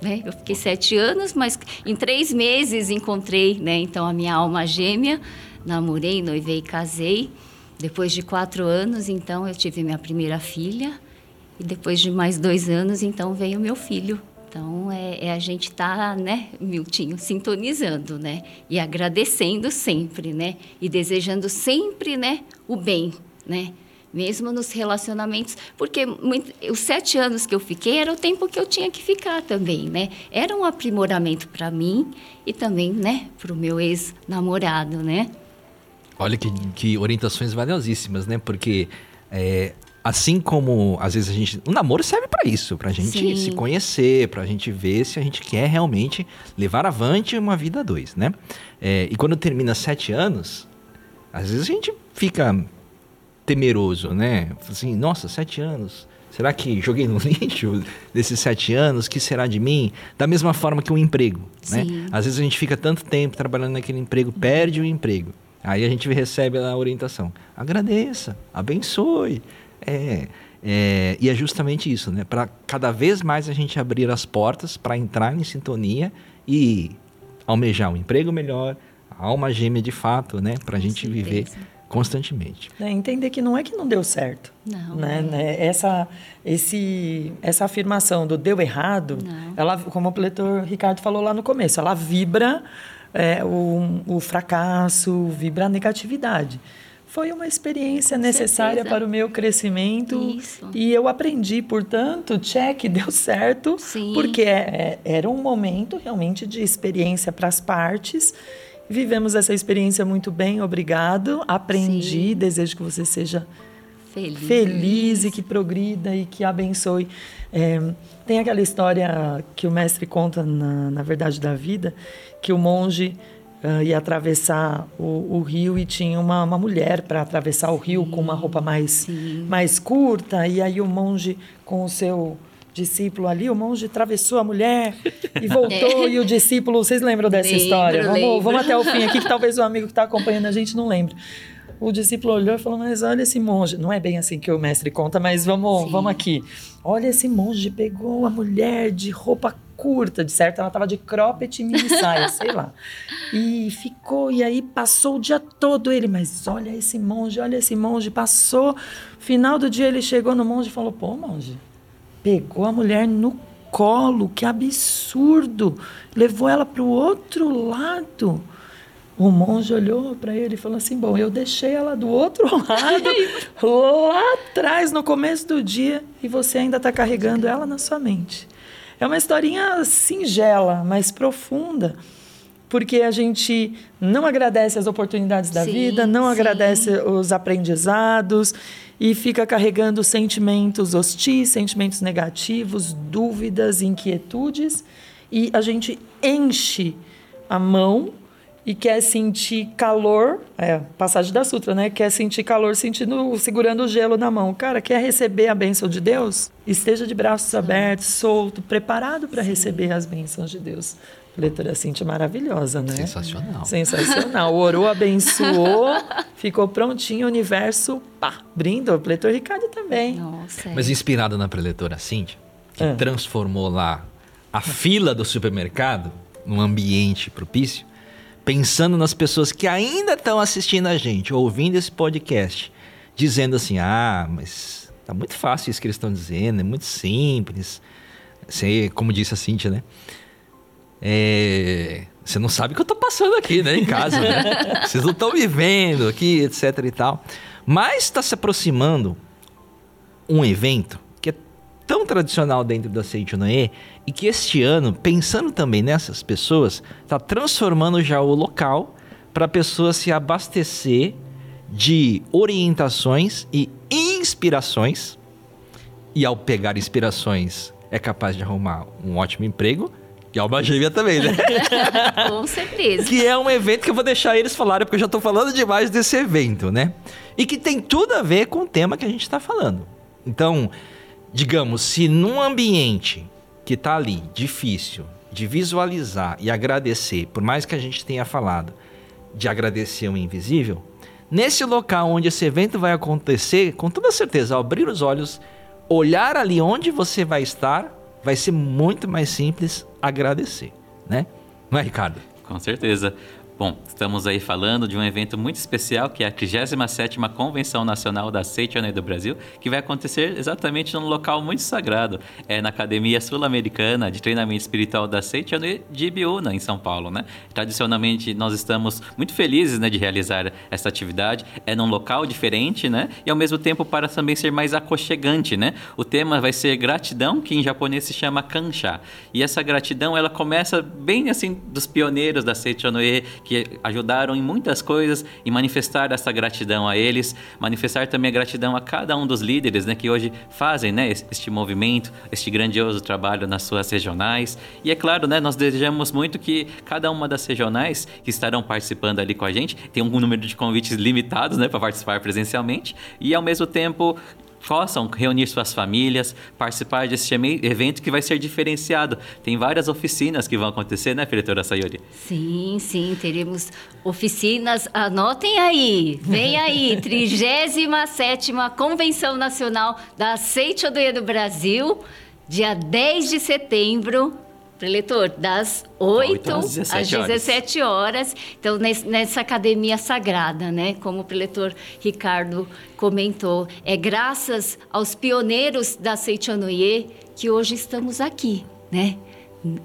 Né? Eu fiquei sete anos, mas em três meses encontrei, né? Então, a minha alma gêmea. Namorei, noivei e casei. Depois de quatro anos, então, eu tive minha primeira filha. E depois de mais dois anos, então, veio meu filho, então, é, é a gente estar, tá, né, Miltinho, sintonizando, né? E agradecendo sempre, né? E desejando sempre, né, o bem, né? Mesmo nos relacionamentos, porque muito, os sete anos que eu fiquei era o tempo que eu tinha que ficar também, né? Era um aprimoramento para mim e também, né, para o meu ex-namorado, né? Olha que, que orientações valiosíssimas, né? Porque é, assim como às vezes a gente. O namoro serve para isso, pra gente Sim. se conhecer, pra gente ver se a gente quer realmente levar avante uma vida a dois, né? É, e quando termina sete anos, às vezes a gente fica temeroso, né? Assim, nossa, sete anos. Será que joguei no lixo desses sete anos? que será de mim? Da mesma forma que um emprego, né? Às vezes a gente fica tanto tempo trabalhando naquele emprego, perde o emprego. Aí a gente recebe a orientação. Agradeça, abençoe, é, é, e é justamente isso, né? Para cada vez mais a gente abrir as portas para entrar em sintonia e almejar um emprego melhor, a alma gêmea de fato, né? Para a gente certeza. viver constantemente. É, entender que não é que não deu certo. Não. Né? né? Essa, esse, essa afirmação do deu errado, não. ela, como o pletor Ricardo falou lá no começo, ela vibra é, o, o fracasso, vibra a negatividade foi uma experiência necessária para o meu crescimento Isso. e eu aprendi, portanto, check deu certo, Sim. porque é, é, era um momento realmente de experiência para as partes. Vivemos essa experiência muito bem, obrigado. Aprendi, Sim. desejo que você seja feliz. feliz e que progrida e que abençoe. É, tem aquela história que o mestre conta na, na Verdade da Vida, que o monge uh, ia atravessar o, o, rio e tinha uma, uma mulher para atravessar o rio sim, com uma roupa mais, mais curta. E aí o monge, com o seu discípulo ali, o monge atravessou a mulher e voltou. É. E o discípulo, vocês lembram dessa lembro, história? Vamos, vamos até o fim aqui, que talvez o amigo que está acompanhando a gente não lembre. O discípulo olhou e falou: Mas olha esse monge. Não é bem assim que o mestre conta, mas vamos, vamos aqui. Olha esse monge, pegou a mulher de roupa curta, de certo ela estava de cropped e mini saia, sei lá. E ficou, e aí passou o dia todo ele, mas olha esse monge, olha esse monge, passou. Final do dia ele chegou no monge e falou: pô, monge, pegou a mulher no colo, que absurdo. Levou ela para o outro lado. O monge olhou para ele e falou assim: Bom, eu deixei ela do outro lado, lá atrás, no começo do dia, e você ainda está carregando ela na sua mente. É uma historinha singela, mas profunda, porque a gente não agradece as oportunidades da sim, vida, não sim. agradece os aprendizados e fica carregando sentimentos hostis, sentimentos negativos, dúvidas, inquietudes, e a gente enche a mão e quer sentir calor, é, passagem da sutra, né? Quer sentir calor sentindo, segurando o gelo na mão. Cara, quer receber a bênção de Deus? Esteja de braços abertos, solto, preparado para receber as bênçãos de Deus. A leitura Cintia é maravilhosa, né? Sensacional. Sensacional. Orou, abençoou, ficou prontinho, o universo, pá, brindou. O leitor Ricardo também. Nossa. Mas inspirado na preletora Cíntia, que É. transformou lá a fila do supermercado num ambiente propício, pensando nas pessoas que ainda estão assistindo a gente, ouvindo esse podcast, dizendo assim: ah, mas tá muito fácil isso que eles estão dizendo, é muito simples. Você, como disse a Cíntia, né? É, Você não sabe o que eu tô passando aqui, né? Em casa, né? Vocês não estão me vendo aqui, etc e tal. Mas está se aproximando um evento tão tradicional dentro da Seichonoe e que este ano, pensando também nessas pessoas, está transformando já o local para a pessoa se abastecer de orientações e inspirações. E ao pegar inspirações, é capaz de arrumar um ótimo emprego. E alma gêmea também, né? Com certeza. que é um evento que eu vou deixar eles falarem, porque eu já tô falando demais desse evento, né? E que tem tudo a ver com o tema que a gente está falando. Então, digamos, se num ambiente que tá ali difícil de visualizar e agradecer, por mais que a gente tenha falado de agradecer o invisível, nesse local onde esse evento vai acontecer, com toda certeza, abrir os olhos, olhar ali onde você vai estar, vai ser muito mais simples agradecer, né? Não é, Ricardo? Com certeza. Bom, estamos aí falando de um evento muito especial, que é a 37ª Convenção Nacional da Seichoné do Brasil, que vai acontecer exatamente num local muito sagrado. É na Academia Sul-Americana de Treinamento Espiritual da Seichoné de Ibiúna, em São Paulo, né? Tradicionalmente, nós estamos muito felizes, né, de realizar essa atividade. É num local diferente, né? E ao mesmo tempo para também ser mais aconchegante, né? O tema vai ser gratidão, que em japonês se chama kansha. E essa gratidão, ela começa bem assim dos pioneiros da Seichonoe, que ajudaram em muitas coisas e manifestar essa gratidão a eles, manifestar também a gratidão a cada um dos líderes, né, que hoje fazem, né, este movimento, este grandioso trabalho nas suas regionais. E é claro, né, nós desejamos muito que cada uma das regionais que estarão participando ali com a gente, tem um número de convites limitados, né, para participar presencialmente e ao mesmo tempo possam reunir suas famílias, participar desse evento que vai ser diferenciado. Tem várias oficinas que vão acontecer, né, diretora Sayori? Sim, sim, teremos oficinas. Anotem aí, vem aí, 37ª Convenção Nacional da Seichodoia do Brasil, dia 10 de setembro, preletor, das 8 às às 17 horas. 17 horas. Então, nes- nessa academia sagrada, né? Como o preletor Ricardo comentou, é graças aos pioneiros da Seichonoye que hoje estamos aqui, né?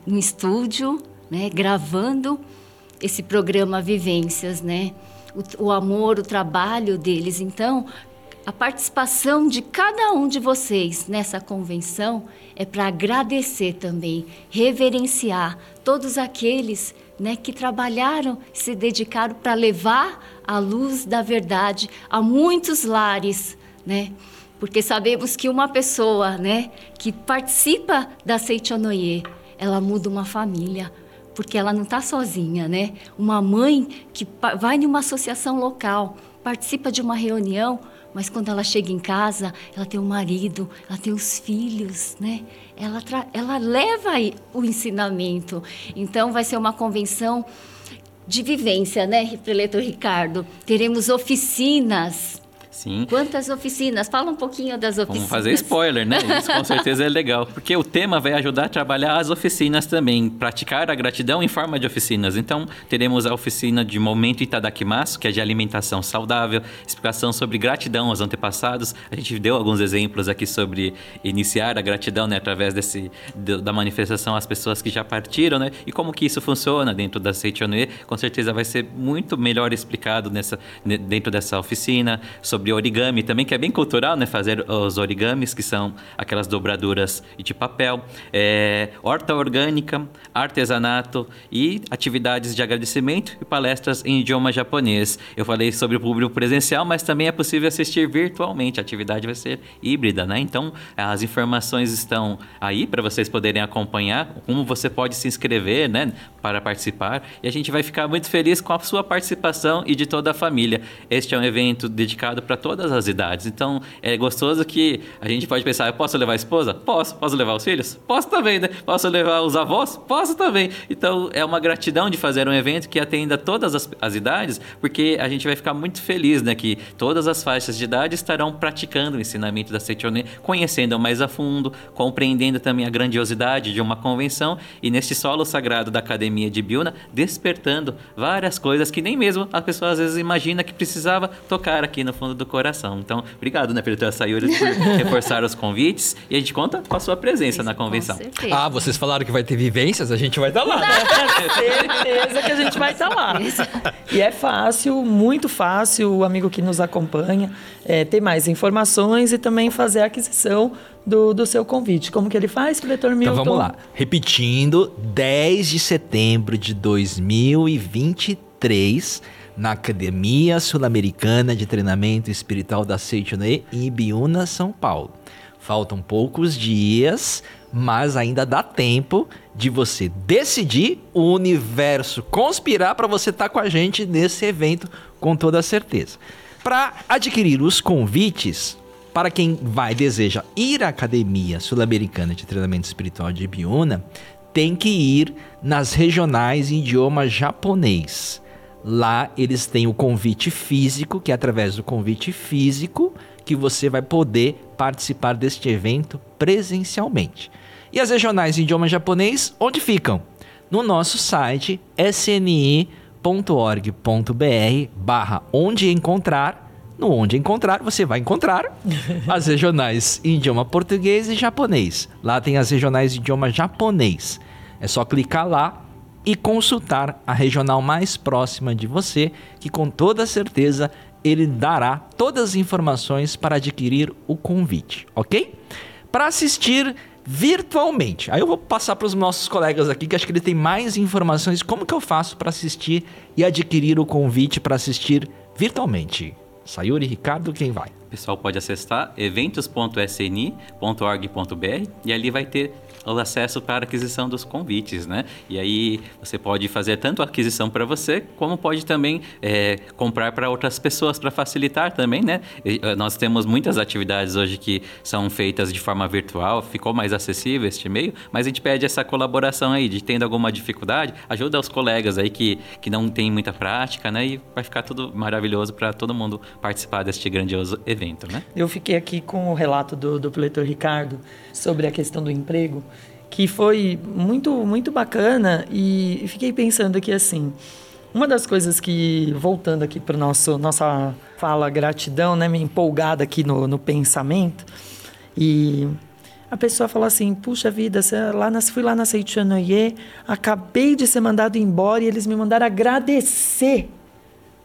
No estúdio, né? Gravando esse programa Vivências, né? O, o amor, o trabalho deles. Então, a participação de cada um de vocês nessa convenção é para agradecer também, reverenciar todos aqueles né, que trabalharam, se dedicaram para levar a luz da verdade a muitos lares, né? Porque sabemos que uma pessoa, né, que participa da Seichonoye, ela muda uma família, porque ela não está sozinha, né? Uma mãe que vai numa associação local, participa de uma reunião, mas quando ela chega em casa, ela tem um marido, ela tem os filhos, né? Ela, ela leva o ensinamento. Então, vai ser uma convenção de vivência, né, preletor Ricardo? Teremos oficinas. Sim. Quantas oficinas? Fala um pouquinho das oficinas. Vamos fazer spoiler, né? Isso com certeza é legal. Porque o tema vai ajudar a trabalhar as oficinas também. Praticar a gratidão em forma de oficinas. Então, teremos a oficina de Momento Itadakimasu, que é de alimentação saudável, explicação sobre gratidão aos antepassados. A gente deu alguns exemplos aqui sobre iniciar a gratidão, né? Através desse, da manifestação às pessoas que já partiram, né? E como que isso funciona dentro da Seichonoe. Com certeza vai ser muito melhor explicado nessa, ne- dentro dessa oficina. Sobre origami também, que é bem cultural, né? Fazer os origamis, que são aquelas dobraduras de papel. É, horta orgânica, artesanato e atividades de agradecimento e palestras em idioma japonês. Eu falei sobre o público presencial, mas também é possível assistir virtualmente. A atividade vai ser híbrida, né? Então, as informações estão aí para vocês poderem acompanhar como você pode se inscrever, né, para participar. E a gente vai ficar muito feliz com a sua participação e de toda a família. Este é um evento dedicado para todas as idades. Então, é gostoso que a gente pode pensar, eu posso levar a esposa? Posso. Posso levar os filhos? Posso também, né? Posso levar os avós? Posso também. Então, é uma gratidão de fazer um evento que atenda todas as, as idades, porque a gente vai ficar muito feliz, né, que todas as faixas de idade estarão praticando o ensinamento da Seichoné, conhecendo mais a fundo, compreendendo também a grandiosidade de uma convenção e nesse solo sagrado da Academia de Biuna, despertando várias coisas que nem mesmo a pessoa às vezes imagina que precisava tocar aqui no fundo do coração. Então, obrigado, né, Pedro Sayuri, por reforçar os convites e a gente conta com a sua presença na convenção. Ah, vocês falaram que vai ter vivências, a gente vai estar tá lá. Né? certeza que a gente vai estar tá lá. E é fácil, muito fácil, o amigo que nos acompanha é, ter mais informações e também fazer a aquisição do, do seu convite. Como que ele faz, diretor Milton? Então vamos lá. Repetindo, 10 de setembro de 2023, na Academia Sul-Americana de Treinamento Espiritual da Seitonê, em Ibiúna, São Paulo. Faltam poucos dias, mas ainda dá tempo de você decidir o universo conspirar para você estar tá com a gente nesse evento com toda certeza. Para adquirir os convites, para quem vai deseja ir à Academia Sul-Americana de Treinamento Espiritual de Ibiúna, tem que ir nas regionais em idioma japonês. Lá eles têm o convite físico, que é através do convite físico que você vai poder participar deste evento presencialmente. E as regionais em idioma japonês, onde ficam? No nosso site sni.org.br barra onde encontrar no Onde Encontrar, você vai encontrar as regionais em idioma português e japonês. Lá tem as regionais em idioma japonês. É só clicar lá e consultar a regional mais próxima de você, que com toda certeza ele dará todas as informações para adquirir o convite, ok? Para assistir virtualmente. Aí eu vou passar para os nossos colegas aqui que acho que ele tem mais informações como que eu faço para assistir e adquirir o convite para assistir virtualmente. Sayuri, Ricardo, quem vai? O pessoal pode acessar eventos.sni.org.br e ali vai ter o acesso para aquisição dos convites, né? E aí você pode fazer tanto a aquisição para você, como pode também é, comprar para outras pessoas para facilitar também, né? E, uh, nós temos muitas atividades hoje que são feitas de forma virtual, ficou mais acessível este meio, mas a gente pede essa colaboração aí, de tendo alguma dificuldade, ajuda os colegas aí que, que não tem muita prática, né? E vai ficar tudo maravilhoso para todo mundo participar deste grandioso evento, né? Eu fiquei aqui com o relato do, do pletor Ricardo sobre a questão do emprego que foi muito, muito bacana e fiquei pensando aqui assim, uma das coisas que, voltando aqui para nosso nossa fala gratidão, né, me empolgada aqui no, no pensamento, e a pessoa fala assim, puxa vida, lá nas, fui lá na Seichanoye, acabei de ser mandado embora e eles me mandaram agradecer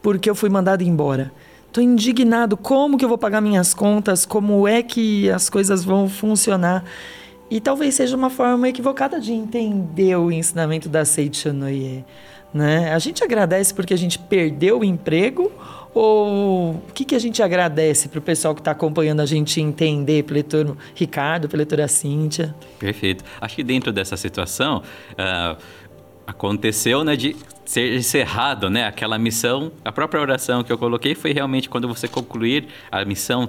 porque eu fui mandado embora. Estou indignado, como que eu vou pagar minhas contas, como é que as coisas vão funcionar. E talvez seja uma forma equivocada de entender o ensinamento da Seichanoye. Né? A gente agradece porque a gente perdeu o emprego ou o que, que a gente agradece para o pessoal que está acompanhando a gente entender, peletor Ricardo, peletora Cíntia? Perfeito. Acho que dentro dessa situação uh, aconteceu né, de ser encerrado né, aquela missão. A própria oração que eu coloquei foi realmente quando você concluir a missão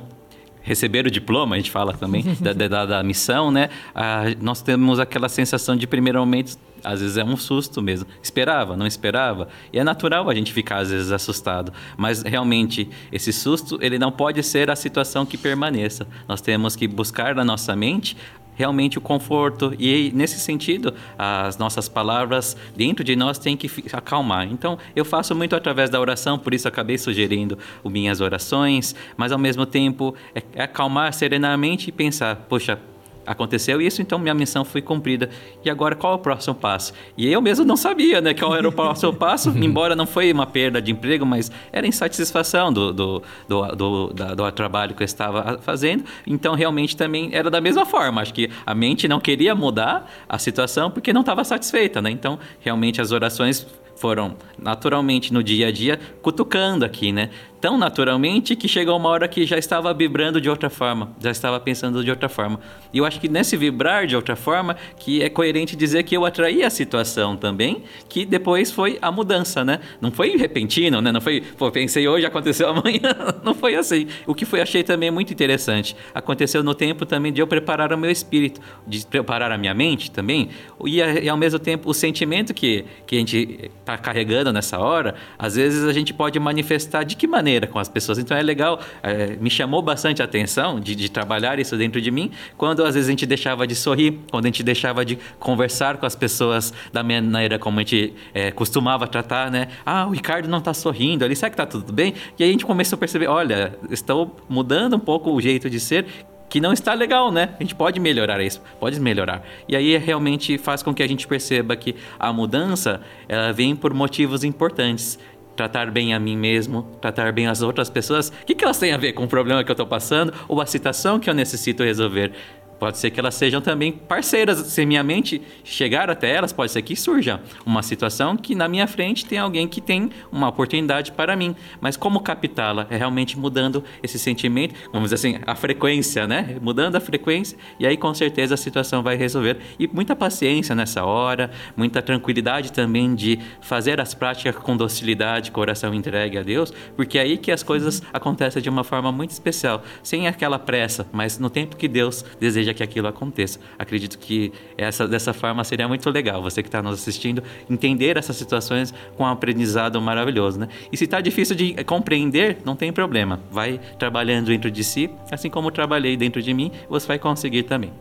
receber o diploma, a gente fala também da, da, da, missão, né? Ah, nós temos aquela sensação de primeiro momento, às vezes é um susto mesmo. Esperava, não esperava. E é natural a gente ficar às vezes assustado, mas realmente esse susto, ele não pode ser a situação que permaneça. Nós temos que buscar na nossa mente realmente o conforto. E nesse sentido, as nossas palavras dentro de nós têm que acalmar. Então, eu faço muito através da oração, por isso acabei sugerindo minhas orações, mas ao mesmo tempo é, é acalmar serenamente e pensar, poxa, aconteceu isso, então minha missão foi cumprida. E agora qual é o próximo passo? E eu mesmo não sabia, né, qual era o próximo passo, embora não foi uma perda de emprego, mas era insatisfação do, do, do, do, da, do trabalho que eu estava fazendo. Então, realmente também era da mesma forma. Acho que a mente não queria mudar a situação porque não estava satisfeita, né? Então, realmente as orações foram naturalmente no dia a dia cutucando aqui, né? Tão naturalmente que chegou uma hora que já estava vibrando de outra forma, já estava pensando de outra forma. E eu acho que nesse vibrar de outra forma, que é coerente dizer que eu atraí a situação também, que depois foi a mudança, né? Não foi repentino, né? Não foi, pô, pensei hoje, aconteceu amanhã. Não foi assim. O que foi achei também muito interessante. Aconteceu no tempo também de eu preparar o meu espírito, de preparar a minha mente também, e, e ao mesmo tempo o sentimento que, que a gente está carregando nessa hora, às vezes a gente pode manifestar de que maneira maneira com as pessoas. Então é legal, é, me chamou bastante a atenção de, de, trabalhar isso dentro de mim, quando às vezes a gente deixava de sorrir, quando a gente deixava de conversar com as pessoas da maneira como a gente é, costumava tratar, né? Ah, o Ricardo não está sorrindo ali, será que está tudo bem? E aí a gente começou a perceber, olha, estou mudando um pouco o jeito de ser, que não está legal, né? A gente pode melhorar isso, pode melhorar. E aí realmente faz com que a gente perceba que a mudança ela vem por motivos importantes tratar bem a mim mesmo, tratar bem as outras pessoas, o que, que elas têm a ver com o problema que eu estou passando ou a situação que eu necessito resolver? Pode ser que elas sejam também parceiras. Se minha mente chegar até elas, pode ser que surja uma situação que na minha frente tem alguém que tem uma oportunidade para mim. Mas como captá-la? É realmente mudando esse sentimento, vamos dizer assim, a frequência, né? Mudando a frequência, e aí com certeza a situação vai resolver. E muita paciência nessa hora, muita tranquilidade também de fazer as práticas com docilidade, coração entregue a Deus, porque é aí que as coisas acontecem de uma forma muito especial, sem aquela pressa, mas no tempo que Deus deseja deseja que aquilo aconteça. Acredito que essa, dessa forma seria muito legal, você que está nos assistindo, entender essas situações com um aprendizado maravilhoso. Né? E se está difícil de compreender, não tem problema. Vai trabalhando dentro de si, assim como trabalhei dentro de mim, você vai conseguir também.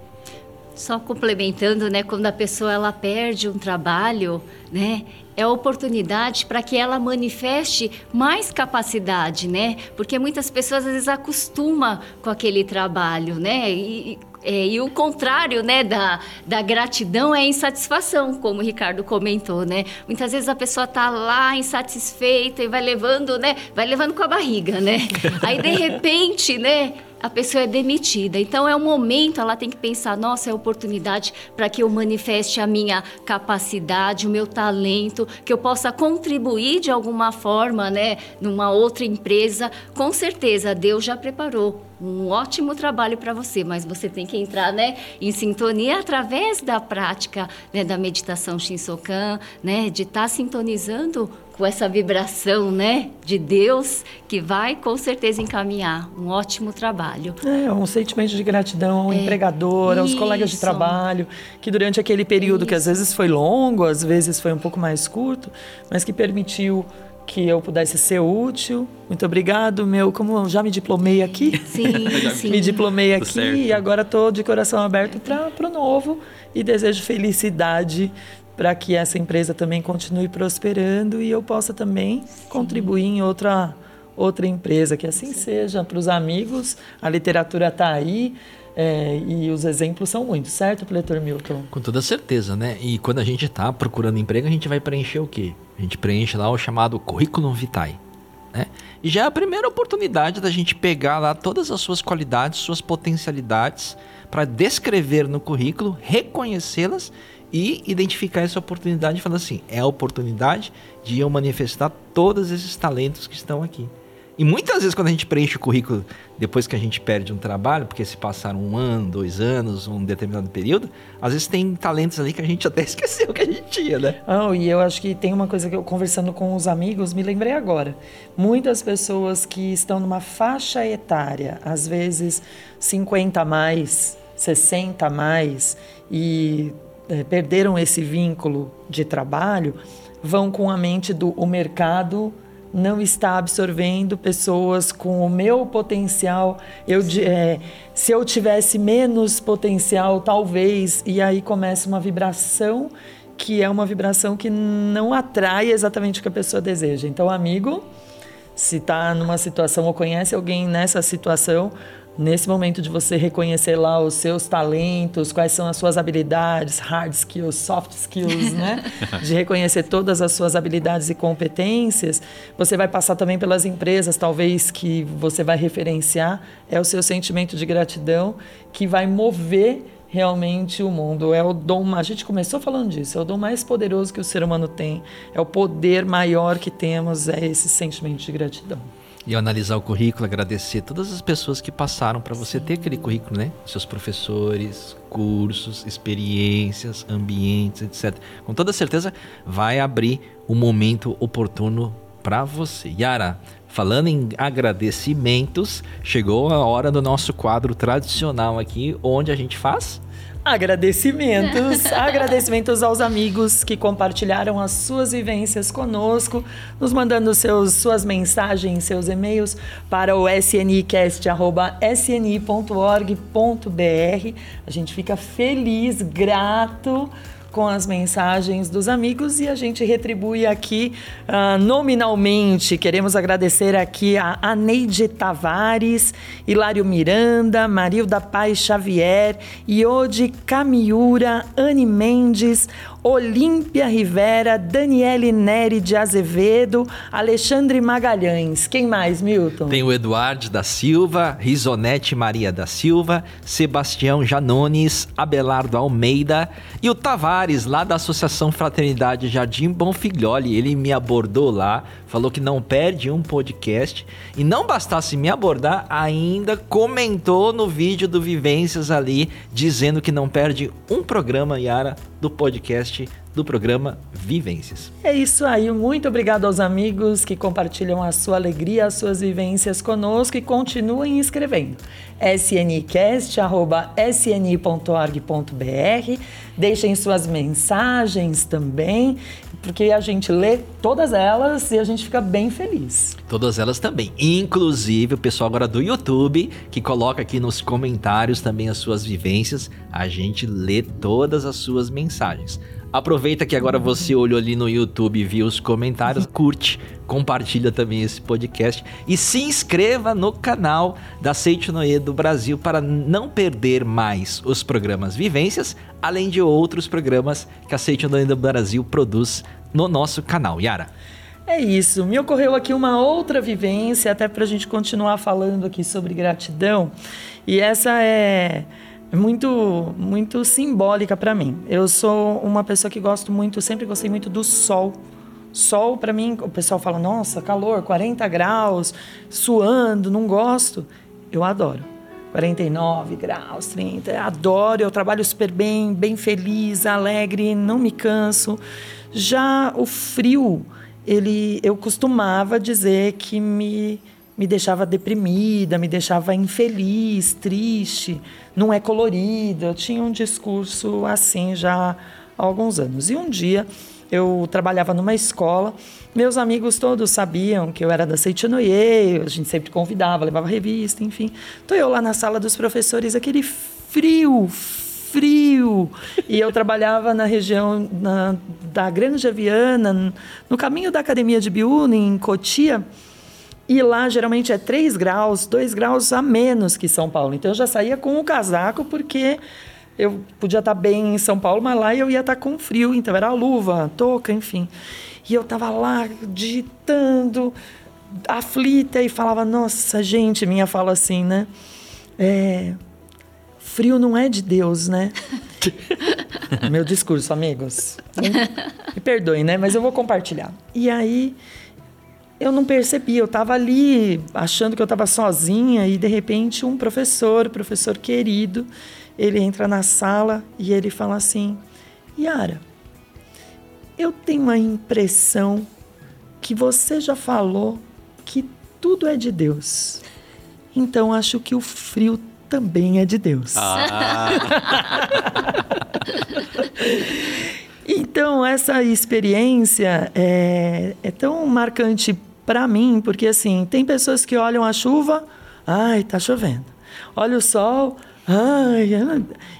Só complementando, né, quando a pessoa ela perde um trabalho, né, é oportunidade para que ela manifeste mais capacidade, né? Porque muitas pessoas às vezes acostumam com aquele trabalho, né? E, é, e o contrário, né, da, da gratidão é a insatisfação, como o Ricardo comentou, né? Muitas vezes a pessoa está lá insatisfeita e vai levando, né? Vai levando com a barriga, né? Aí de repente, né? A pessoa é demitida. Então é um momento, ela tem que pensar, nossa, é oportunidade para que eu manifeste a minha capacidade, o meu talento, que eu possa contribuir de alguma forma, né, numa outra empresa. Com certeza Deus já preparou um ótimo trabalho para você, mas você tem que entrar, né, em sintonia através da prática, né, da meditação Shinsokan, né, de estar tá sintonizando com essa vibração, né, de Deus, que vai com certeza encaminhar um ótimo trabalho. É, um sentimento de gratidão ao é, empregador, aos colegas de trabalho, que durante aquele período isso. que às vezes foi longo, às vezes foi um pouco mais curto, mas que permitiu que eu pudesse ser útil. Muito obrigado, meu. Como eu já me diplomei aqui. Sim, sim. me diplomei aqui e agora estou de coração aberto para o novo e desejo felicidade para que essa empresa também continue prosperando e eu possa também Sim. contribuir em outra outra empresa, que assim Sim. seja. Para os amigos, a literatura está aí. É, e os exemplos são muitos, certo, Pletor Milton? Com toda certeza, né? E quando a gente está procurando emprego, a gente vai preencher o quê? A gente preenche lá o chamado currículo vitae. Né? E já é a primeira oportunidade da gente pegar lá todas as suas qualidades, suas potencialidades, para descrever no currículo, reconhecê-las e identificar essa oportunidade falar assim: é a oportunidade de eu manifestar todos esses talentos que estão aqui. E muitas vezes, quando a gente preenche o currículo depois que a gente perde um trabalho, porque se passaram um ano, dois anos, um determinado período, às vezes tem talentos ali que a gente até esqueceu que a gente tinha, né? Oh, e eu acho que tem uma coisa que eu, conversando com os amigos, me lembrei agora. Muitas pessoas que estão numa faixa etária, às vezes 50 a mais, 60 a mais, e é, perderam esse vínculo de trabalho, vão com a mente do o mercado não está absorvendo pessoas com o meu potencial. Eu, é, se eu tivesse menos potencial, talvez, e aí começa uma vibração que é uma vibração que não atrai exatamente o que a pessoa deseja. Então, amigo, se está numa situação ou conhece alguém nessa situação, nesse momento de você reconhecer lá os seus talentos, quais são as suas habilidades, hard skills, soft skills, né? De reconhecer todas as suas habilidades e competências, você vai passar também pelas empresas, talvez que você vai referenciar, é o seu sentimento de gratidão que vai mover realmente o mundo. É o dom, a gente começou falando disso, é o dom mais poderoso que o ser humano tem, é o poder maior que temos, é esse sentimento de gratidão e ao analisar o currículo, agradecer todas as pessoas que passaram para você ter aquele currículo, né? Seus professores, cursos, experiências, ambientes, etc. Com toda certeza vai abrir o um momento oportuno para você. Yara, falando em agradecimentos, chegou a hora do nosso quadro tradicional aqui, onde a gente faz Agradecimentos, agradecimentos aos amigos que compartilharam as suas vivências conosco, nos mandando seus, suas mensagens, seus e-mails para o snicast.sni.org.br. A gente fica feliz, grato com as mensagens dos amigos e a gente retribui aqui uh, nominalmente. Queremos agradecer aqui a Aneide Tavares, Hilário Miranda, Marilda Paz Xavier, Iode Camiura, Anne Mendes, Olímpia Rivera, Daniele Neri de Azevedo, Alexandre Magalhães. Quem mais, Milton? Tem o Eduardo da Silva, Risonete Maria da Silva, Sebastião Janones, Abelardo Almeida e o Tavares, lá da Associação Fraternidade Jardim Bonfiglioli. Ele me abordou lá, falou que não perde um podcast e não bastasse me abordar, ainda comentou no vídeo do Vivências ali, dizendo que não perde um programa, Yara, do podcast do programa Vivências. É isso aí, muito obrigado aos amigos que compartilham a sua alegria, as suas vivências conosco e continuem escrevendo. sncast.sni.org.br Deixem suas mensagens também, porque a gente lê todas elas e a gente fica bem feliz. Todas elas também. Inclusive o pessoal agora do YouTube, que coloca aqui nos comentários também as suas vivências. A gente lê todas as suas mensagens. Aproveita que agora você olhou ali no YouTube viu os comentários, curte, compartilha também esse podcast e se inscreva no canal da Seite Noê do Brasil para não perder mais os programas Vivências, além de outros programas que a Seite Noê do Brasil produz no nosso canal. Yara. É isso. Me ocorreu aqui uma outra vivência, até para a gente continuar falando aqui sobre gratidão. E essa é muito, muito simbólica para mim. Eu sou uma pessoa que gosto muito, sempre gostei muito do sol. Sol, para mim, o pessoal fala, nossa, calor, 40 graus, suando, não gosto. Eu adoro. 49 graus, 30, adoro, eu trabalho super bem, bem feliz, alegre, não me canso. Já o frio, ele, eu costumava dizer que me me deixava deprimida, me deixava infeliz, triste, não é colorido. Eu tinha um discurso assim já há alguns anos. E um dia eu trabalhava numa escola, meus amigos todos sabiam que eu era da Seitinoye, a gente sempre convidava, levava revista, enfim. Então eu lá na sala dos professores, aquele frio, frio. E eu trabalhava na região na, da Granja Viana, no caminho da Academia de Biúna, em Cotia. E lá geralmente é 3 graus, 2 graus a menos que São Paulo. Então eu já saía com o casaco porque eu podia estar bem em São Paulo, mas lá eu ia estar com frio, então era luva, touca, enfim. E eu estava lá digitando, aflita e falava: Nossa, gente, minha fala assim, né? É, frio não é de Deus, né? Meu discurso, amigos. Me perdoem, né? Mas eu vou compartilhar. E aí eu não percebi, eu estava ali achando que eu estava sozinha e de repente um professor, professor querido, ele entra na sala e ele fala assim: Yara, eu tenho a impressão que você já falou que tudo é de Deus. Então acho que o frio também é de Deus. Ah. então, essa experiência é, é tão marcante para mim, porque assim, tem pessoas que olham a chuva, ai, tá chovendo. Olha o sol, ai,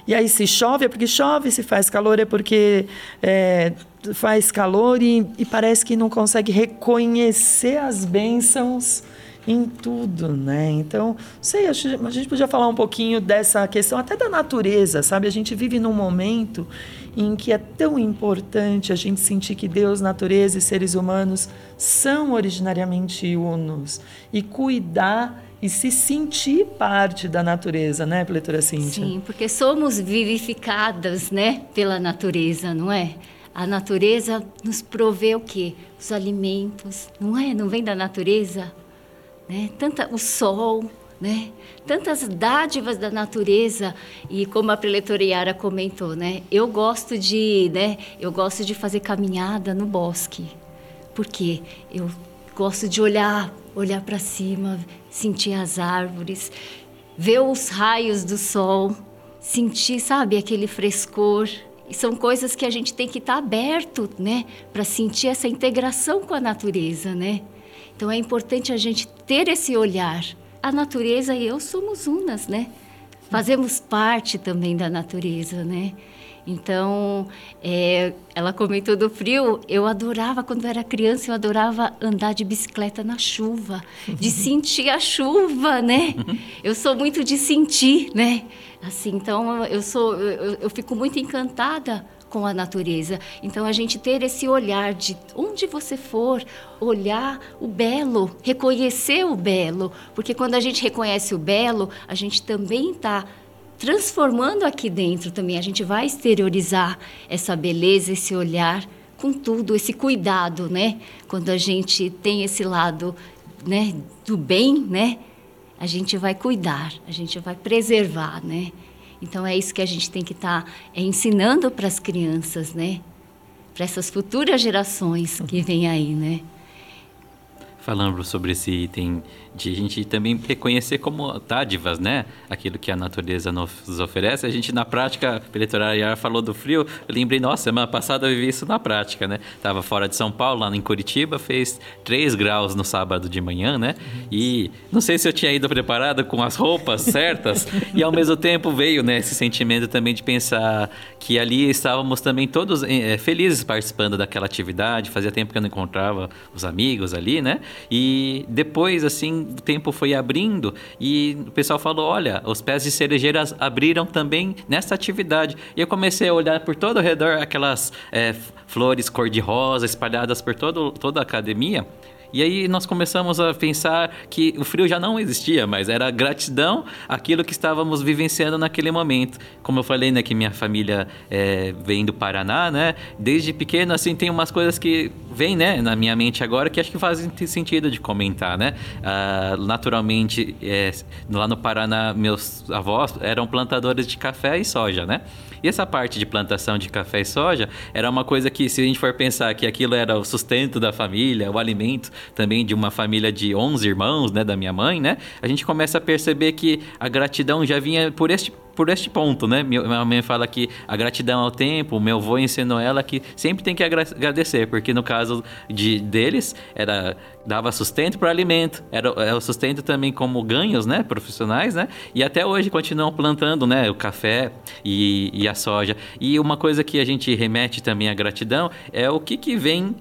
e aí se chove é porque chove, se faz calor é porque é, faz calor e, e parece que não consegue reconhecer as bênçãos em tudo, né? Então, sei, a gente podia falar um pouquinho dessa questão até da natureza, sabe? A gente vive num momento em que é tão importante a gente sentir que Deus, natureza e seres humanos são originariamente unos e cuidar e se sentir parte da natureza, né, Pletora Cíntia? Sim, porque somos vivificadas, né, pela natureza, não é? A natureza nos provê o quê? Os alimentos, não é? Não vem da natureza? Né? Tanta, o sol, né? Tantas dádivas da natureza e como a preletora Yara comentou, né? Eu gosto de, né? Eu gosto de fazer caminhada no bosque. Porque eu gosto de olhar, olhar para cima, sentir as árvores, ver os raios do sol, sentir, sabe, aquele frescor. E são coisas que a gente tem que estar tá aberto, né, para sentir essa integração com a natureza, né? Então é importante a gente ter esse olhar. A natureza e eu somos unas, né? Fazemos parte também da natureza, né? Então, é, ela comentou do frio. Eu adorava, quando eu era criança, eu adorava andar de bicicleta na chuva, de sentir a chuva, né? Eu sou muito de sentir, né? Assim, então eu sou, eu, eu fico muito encantada com a natureza. Então a gente ter esse olhar de onde você for, olhar o belo, reconhecer o belo, porque quando a gente reconhece o belo, a gente também está transformando aqui dentro também. A gente vai exteriorizar essa beleza, esse olhar com tudo, esse cuidado, né? Quando a gente tem esse lado, né, do bem, né? A gente vai cuidar, a gente vai preservar, né? Então é isso que a gente tem que estar tá, é, ensinando para as crianças, né? Para essas futuras gerações que vêm aí, né? Falando sobre esse item de a gente também reconhecer como dádivas, né? Aquilo que a natureza nos oferece. A gente, na prática, a eleitoral falou do frio. Eu lembrei, nossa, semana passada eu vivi isso na prática, né? Tava fora de São Paulo, lá em Curitiba, fez 3 graus no sábado de manhã, né? E não sei se eu tinha ido preparado com as roupas certas. e ao mesmo tempo veio, né, esse sentimento também de pensar que ali estávamos também todos é, felizes participando daquela atividade. Fazia tempo que eu não encontrava os amigos ali, né? E depois, assim, o tempo foi abrindo e o pessoal falou: olha, os pés de cerejeiras abriram também nessa atividade. E eu comecei a olhar por todo o redor aquelas é, flores cor-de-rosa espalhadas por todo, toda a academia. E aí nós começamos a pensar que o frio já não existia, mas era gratidão àquilo que estávamos vivenciando naquele momento. Como eu falei, né, que minha família é, vem do Paraná, né? Desde pequeno, assim, tem umas coisas que vêm, né, na minha mente agora que acho que fazem sentido de comentar, né? Ah, naturalmente, é, lá no Paraná, meus avós eram plantadores de café e soja, né? E essa parte de plantação de café e soja era uma coisa que, se a gente for pensar que aquilo era o sustento da família, o alimento também de uma família de 11 irmãos, né, da minha mãe, né? A gente começa a perceber que a gratidão já vinha por este por este ponto, né? Minha mãe fala que a gratidão ao tempo, meu avô ensinou ela que sempre tem que agradecer, porque no caso de deles era dava sustento para alimento, era, era o sustento também como ganhos, né, profissionais, né? E até hoje continuam plantando, né, o café e, e a soja. E uma coisa que a gente remete também à gratidão é o que que vem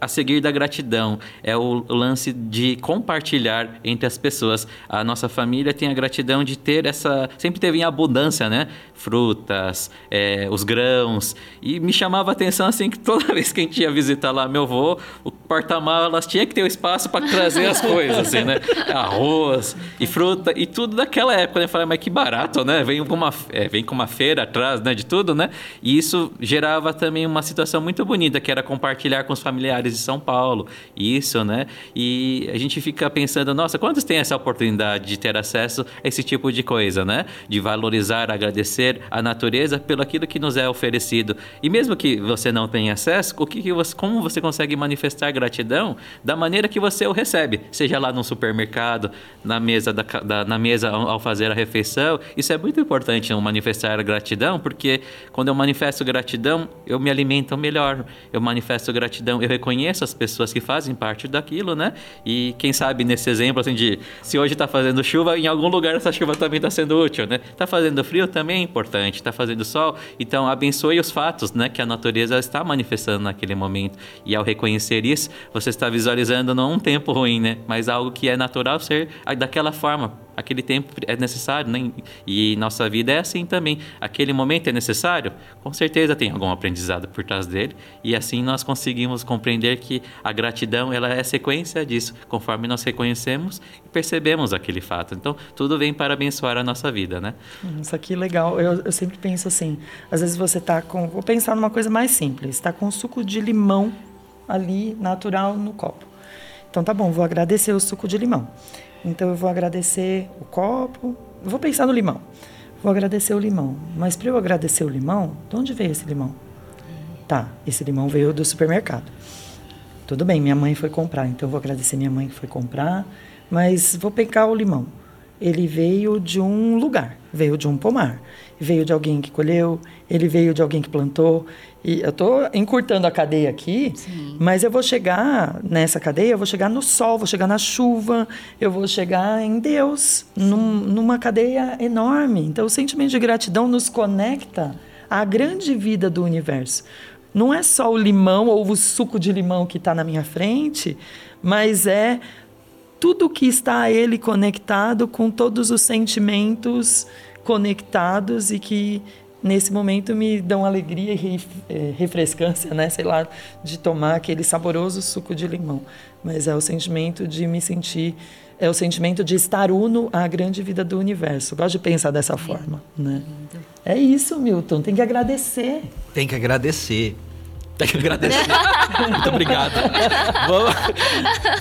a seguir da gratidão é o lance de compartilhar entre as pessoas. A nossa família tem a gratidão de ter essa. Sempre teve em abundância, né? Frutas, é, os grãos. E me chamava a atenção assim que toda vez que a gente ia visitar lá meu avô, o porta-malas tinha que ter o um espaço para trazer as coisas, assim, né? Arroz e fruta e tudo daquela época. Né? Eu falei, mas que barato, né? Vem com uma, é, vem com uma feira atrás né, de tudo, né? E isso gerava também uma situação muito bonita, que era compartilhar com os familiares de São Paulo, isso, né? E a gente fica pensando, nossa, quantos têm essa oportunidade de ter acesso a esse tipo de coisa, né? De valorizar, agradecer a natureza pelo aquilo que nos é oferecido. E mesmo que você não tenha acesso, o que, que você, como você consegue manifestar gratidão da maneira que você o recebe, seja lá no supermercado, na mesa da, da na mesa ao fazer a refeição. Isso é muito importante, não manifestar gratidão, porque quando eu manifesto gratidão, eu me alimento melhor. Eu manifesto gratidão, eu reconheço reconheço as pessoas que fazem parte daquilo, né? E quem sabe nesse exemplo, assim, de se hoje está fazendo chuva, em algum lugar essa chuva também está sendo útil, né? Está fazendo frio também é importante, está fazendo sol, então abençoe os fatos, né? Que a natureza está manifestando naquele momento. E ao reconhecer isso, você está visualizando não um tempo ruim, né? Mas algo que é natural ser daquela forma, aquele tempo é necessário, né? E nossa vida é assim também. Aquele momento é necessário? Com certeza tem algum aprendizado por trás dele. E assim nós conseguimos compreender que a gratidão ela é sequência disso, conforme nós reconhecemos e percebemos aquele fato. Então, tudo vem para abençoar a nossa vida, né? Isso que legal. Eu, eu sempre penso assim, às vezes você está com... Vou pensar numa coisa mais simples. Está com suco de limão ali, natural, no copo. Então, tá bom, vou agradecer o suco de limão. Então eu vou agradecer o copo, vou pensar no limão. Vou agradecer o limão. Mas para eu agradecer o limão, de onde veio esse limão? Tá, esse limão veio do supermercado. Tudo bem, minha mãe foi comprar, então eu vou agradecer minha mãe que foi comprar, mas vou pegar o limão. Ele veio de um lugar, veio de um pomar, veio de alguém que colheu, ele veio de alguém que plantou, e eu estou encurtando a cadeia aqui, Sim. mas eu vou chegar nessa cadeia, eu vou chegar no sol, vou chegar na chuva, eu vou chegar em Deus, num, numa cadeia enorme. Então, o sentimento de gratidão nos conecta à grande vida do universo. Não é só o limão ou o suco de limão que está na minha frente, mas é tudo que está a ele conectado com todos os sentimentos conectados e que nesse momento me dão alegria e é, refrescância, né? Sei lá, de tomar aquele saboroso suco de limão. Mas é o sentimento de me sentir, é o sentimento de estar uno à grande vida do universo. Gosto de pensar dessa forma, né? É isso, Milton. Tem que agradecer. Tem que agradecer. Tem que agradecer. Muito obrigado.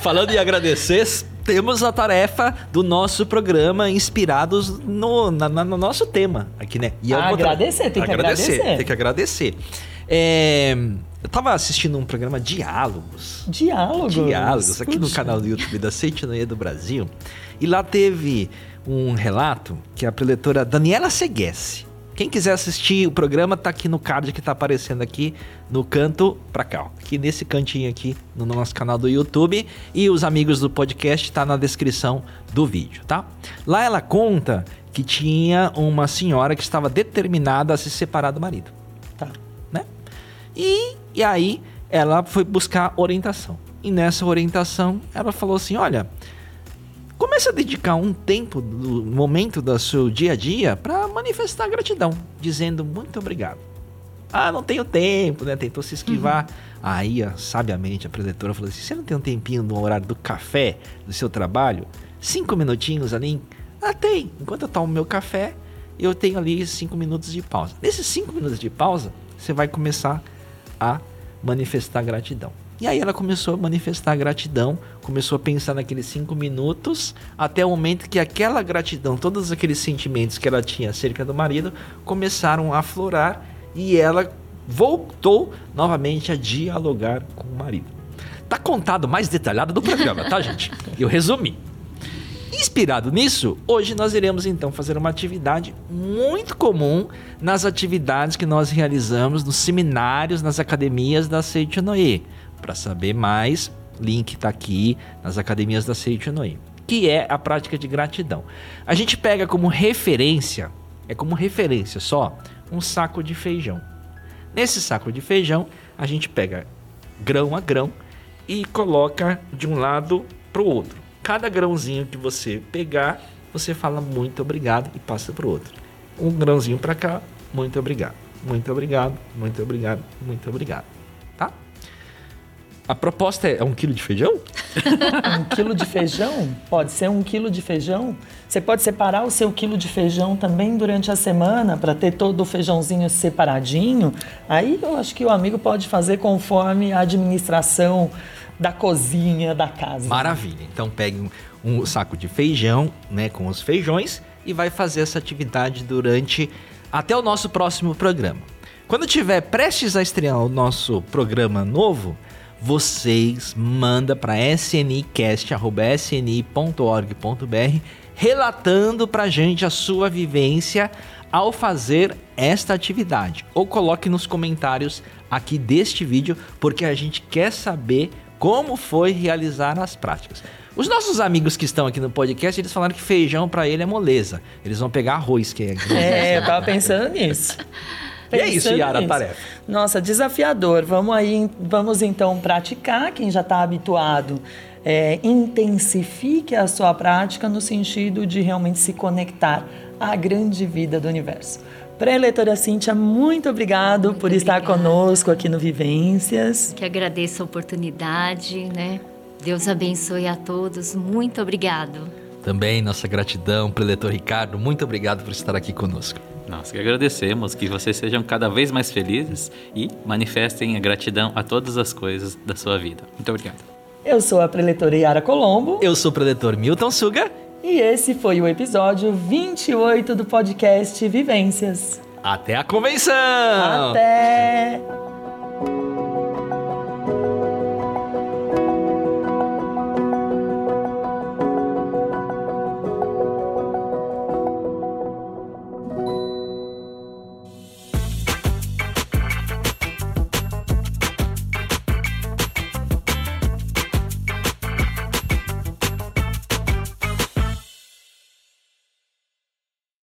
Falando em agradecer, temos a tarefa do nosso programa inspirados no, na, no nosso tema aqui, né? E ah, agradecer, tem que agradecer, agradecer. Tem que agradecer. É, eu tava assistindo um programa Diálogos. Diálogos? Diálogos, aqui no canal do YouTube da Seitinoia do Brasil. E lá teve um relato que a preletora Daniela Seguesse quem quiser assistir o programa, tá aqui no card que tá aparecendo aqui no canto pra cá, aqui nesse cantinho aqui no nosso canal do YouTube e os amigos do podcast tá na descrição do vídeo, tá? Lá ela conta que tinha uma senhora que estava determinada a se separar do marido, tá? Né? E, e aí ela foi buscar orientação. E nessa orientação ela falou assim: olha, Comece a dedicar um tempo do momento do seu dia a dia para manifestar gratidão, dizendo muito obrigado. Ah, não tenho tempo, né? Tentou se esquivar. Uhum. Aí, sabiamente, a preletora falou assim: você não tem um tempinho no horário do café do seu trabalho? Cinco minutinhos ali? Ah, tem. Enquanto eu tomo meu café, eu tenho ali cinco minutos de pausa. Nesses cinco minutos de pausa, você vai começar a manifestar gratidão. E aí ela começou a manifestar gratidão, começou a pensar naqueles cinco minutos, até o momento que aquela gratidão, todos aqueles sentimentos que ela tinha acerca do marido, começaram a aflorar e ela voltou novamente a dialogar com o marido. Tá contado mais detalhado do programa, tá, gente? Eu resumi. Inspirado nisso, hoje nós iremos então fazer uma atividade muito comum nas atividades que nós realizamos nos seminários, nas academias da Seite Noé para saber mais, link está aqui nas academias da Seite Noé, que é a prática de gratidão. A gente pega como referência, é como referência só, um saco de feijão. Nesse saco de feijão, a gente pega grão a grão e coloca de um lado para o outro. Cada grãozinho que você pegar, você fala muito obrigado e passa para o outro. Um grãozinho para cá, muito obrigado. Muito obrigado, muito obrigado, muito obrigado. A proposta é um quilo de feijão? um quilo de feijão? Pode ser um quilo de feijão. Você pode separar o seu quilo de feijão também durante a semana para ter todo o feijãozinho separadinho. Aí eu acho que o amigo pode fazer conforme a administração da cozinha da casa. Maravilha. Então pegue um, um saco de feijão, né, com os feijões e vai fazer essa atividade durante até o nosso próximo programa. Quando tiver prestes a estrear o nosso programa novo, vocês manda para snicast@sni.org.br relatando para gente a sua vivência ao fazer esta atividade ou coloque nos comentários aqui deste vídeo, porque a gente quer saber como foi realizar as práticas. Os nossos amigos que estão aqui no podcast, eles falaram que feijão para ele é moleza. Eles vão pegar arroz, que é... É, eu tava pensando nisso. E é isso, Yara, a tarefa. Nossa, desafiador. Vamos aí, vamos então praticar. Quem já está habituado, é, intensifique a sua prática no sentido de realmente se conectar à grande vida do universo. Pré-eleitora Cíntia, muito obrigado muito por estar conosco aqui no Vivências. Que agradeço a oportunidade, né? Deus abençoe a todos. Muito obrigado. Também nossa gratidão, preletor Ricardo. Muito obrigado por estar aqui conosco. Nós que agradecemos que vocês sejam cada vez mais felizes e manifestem a gratidão a todas as coisas da sua vida. Muito obrigado. Eu sou a preletora Yara Colombo. Eu sou o preletor Milton Suga. E esse foi o episódio 28 do podcast Vivências. Até a convenção! Até!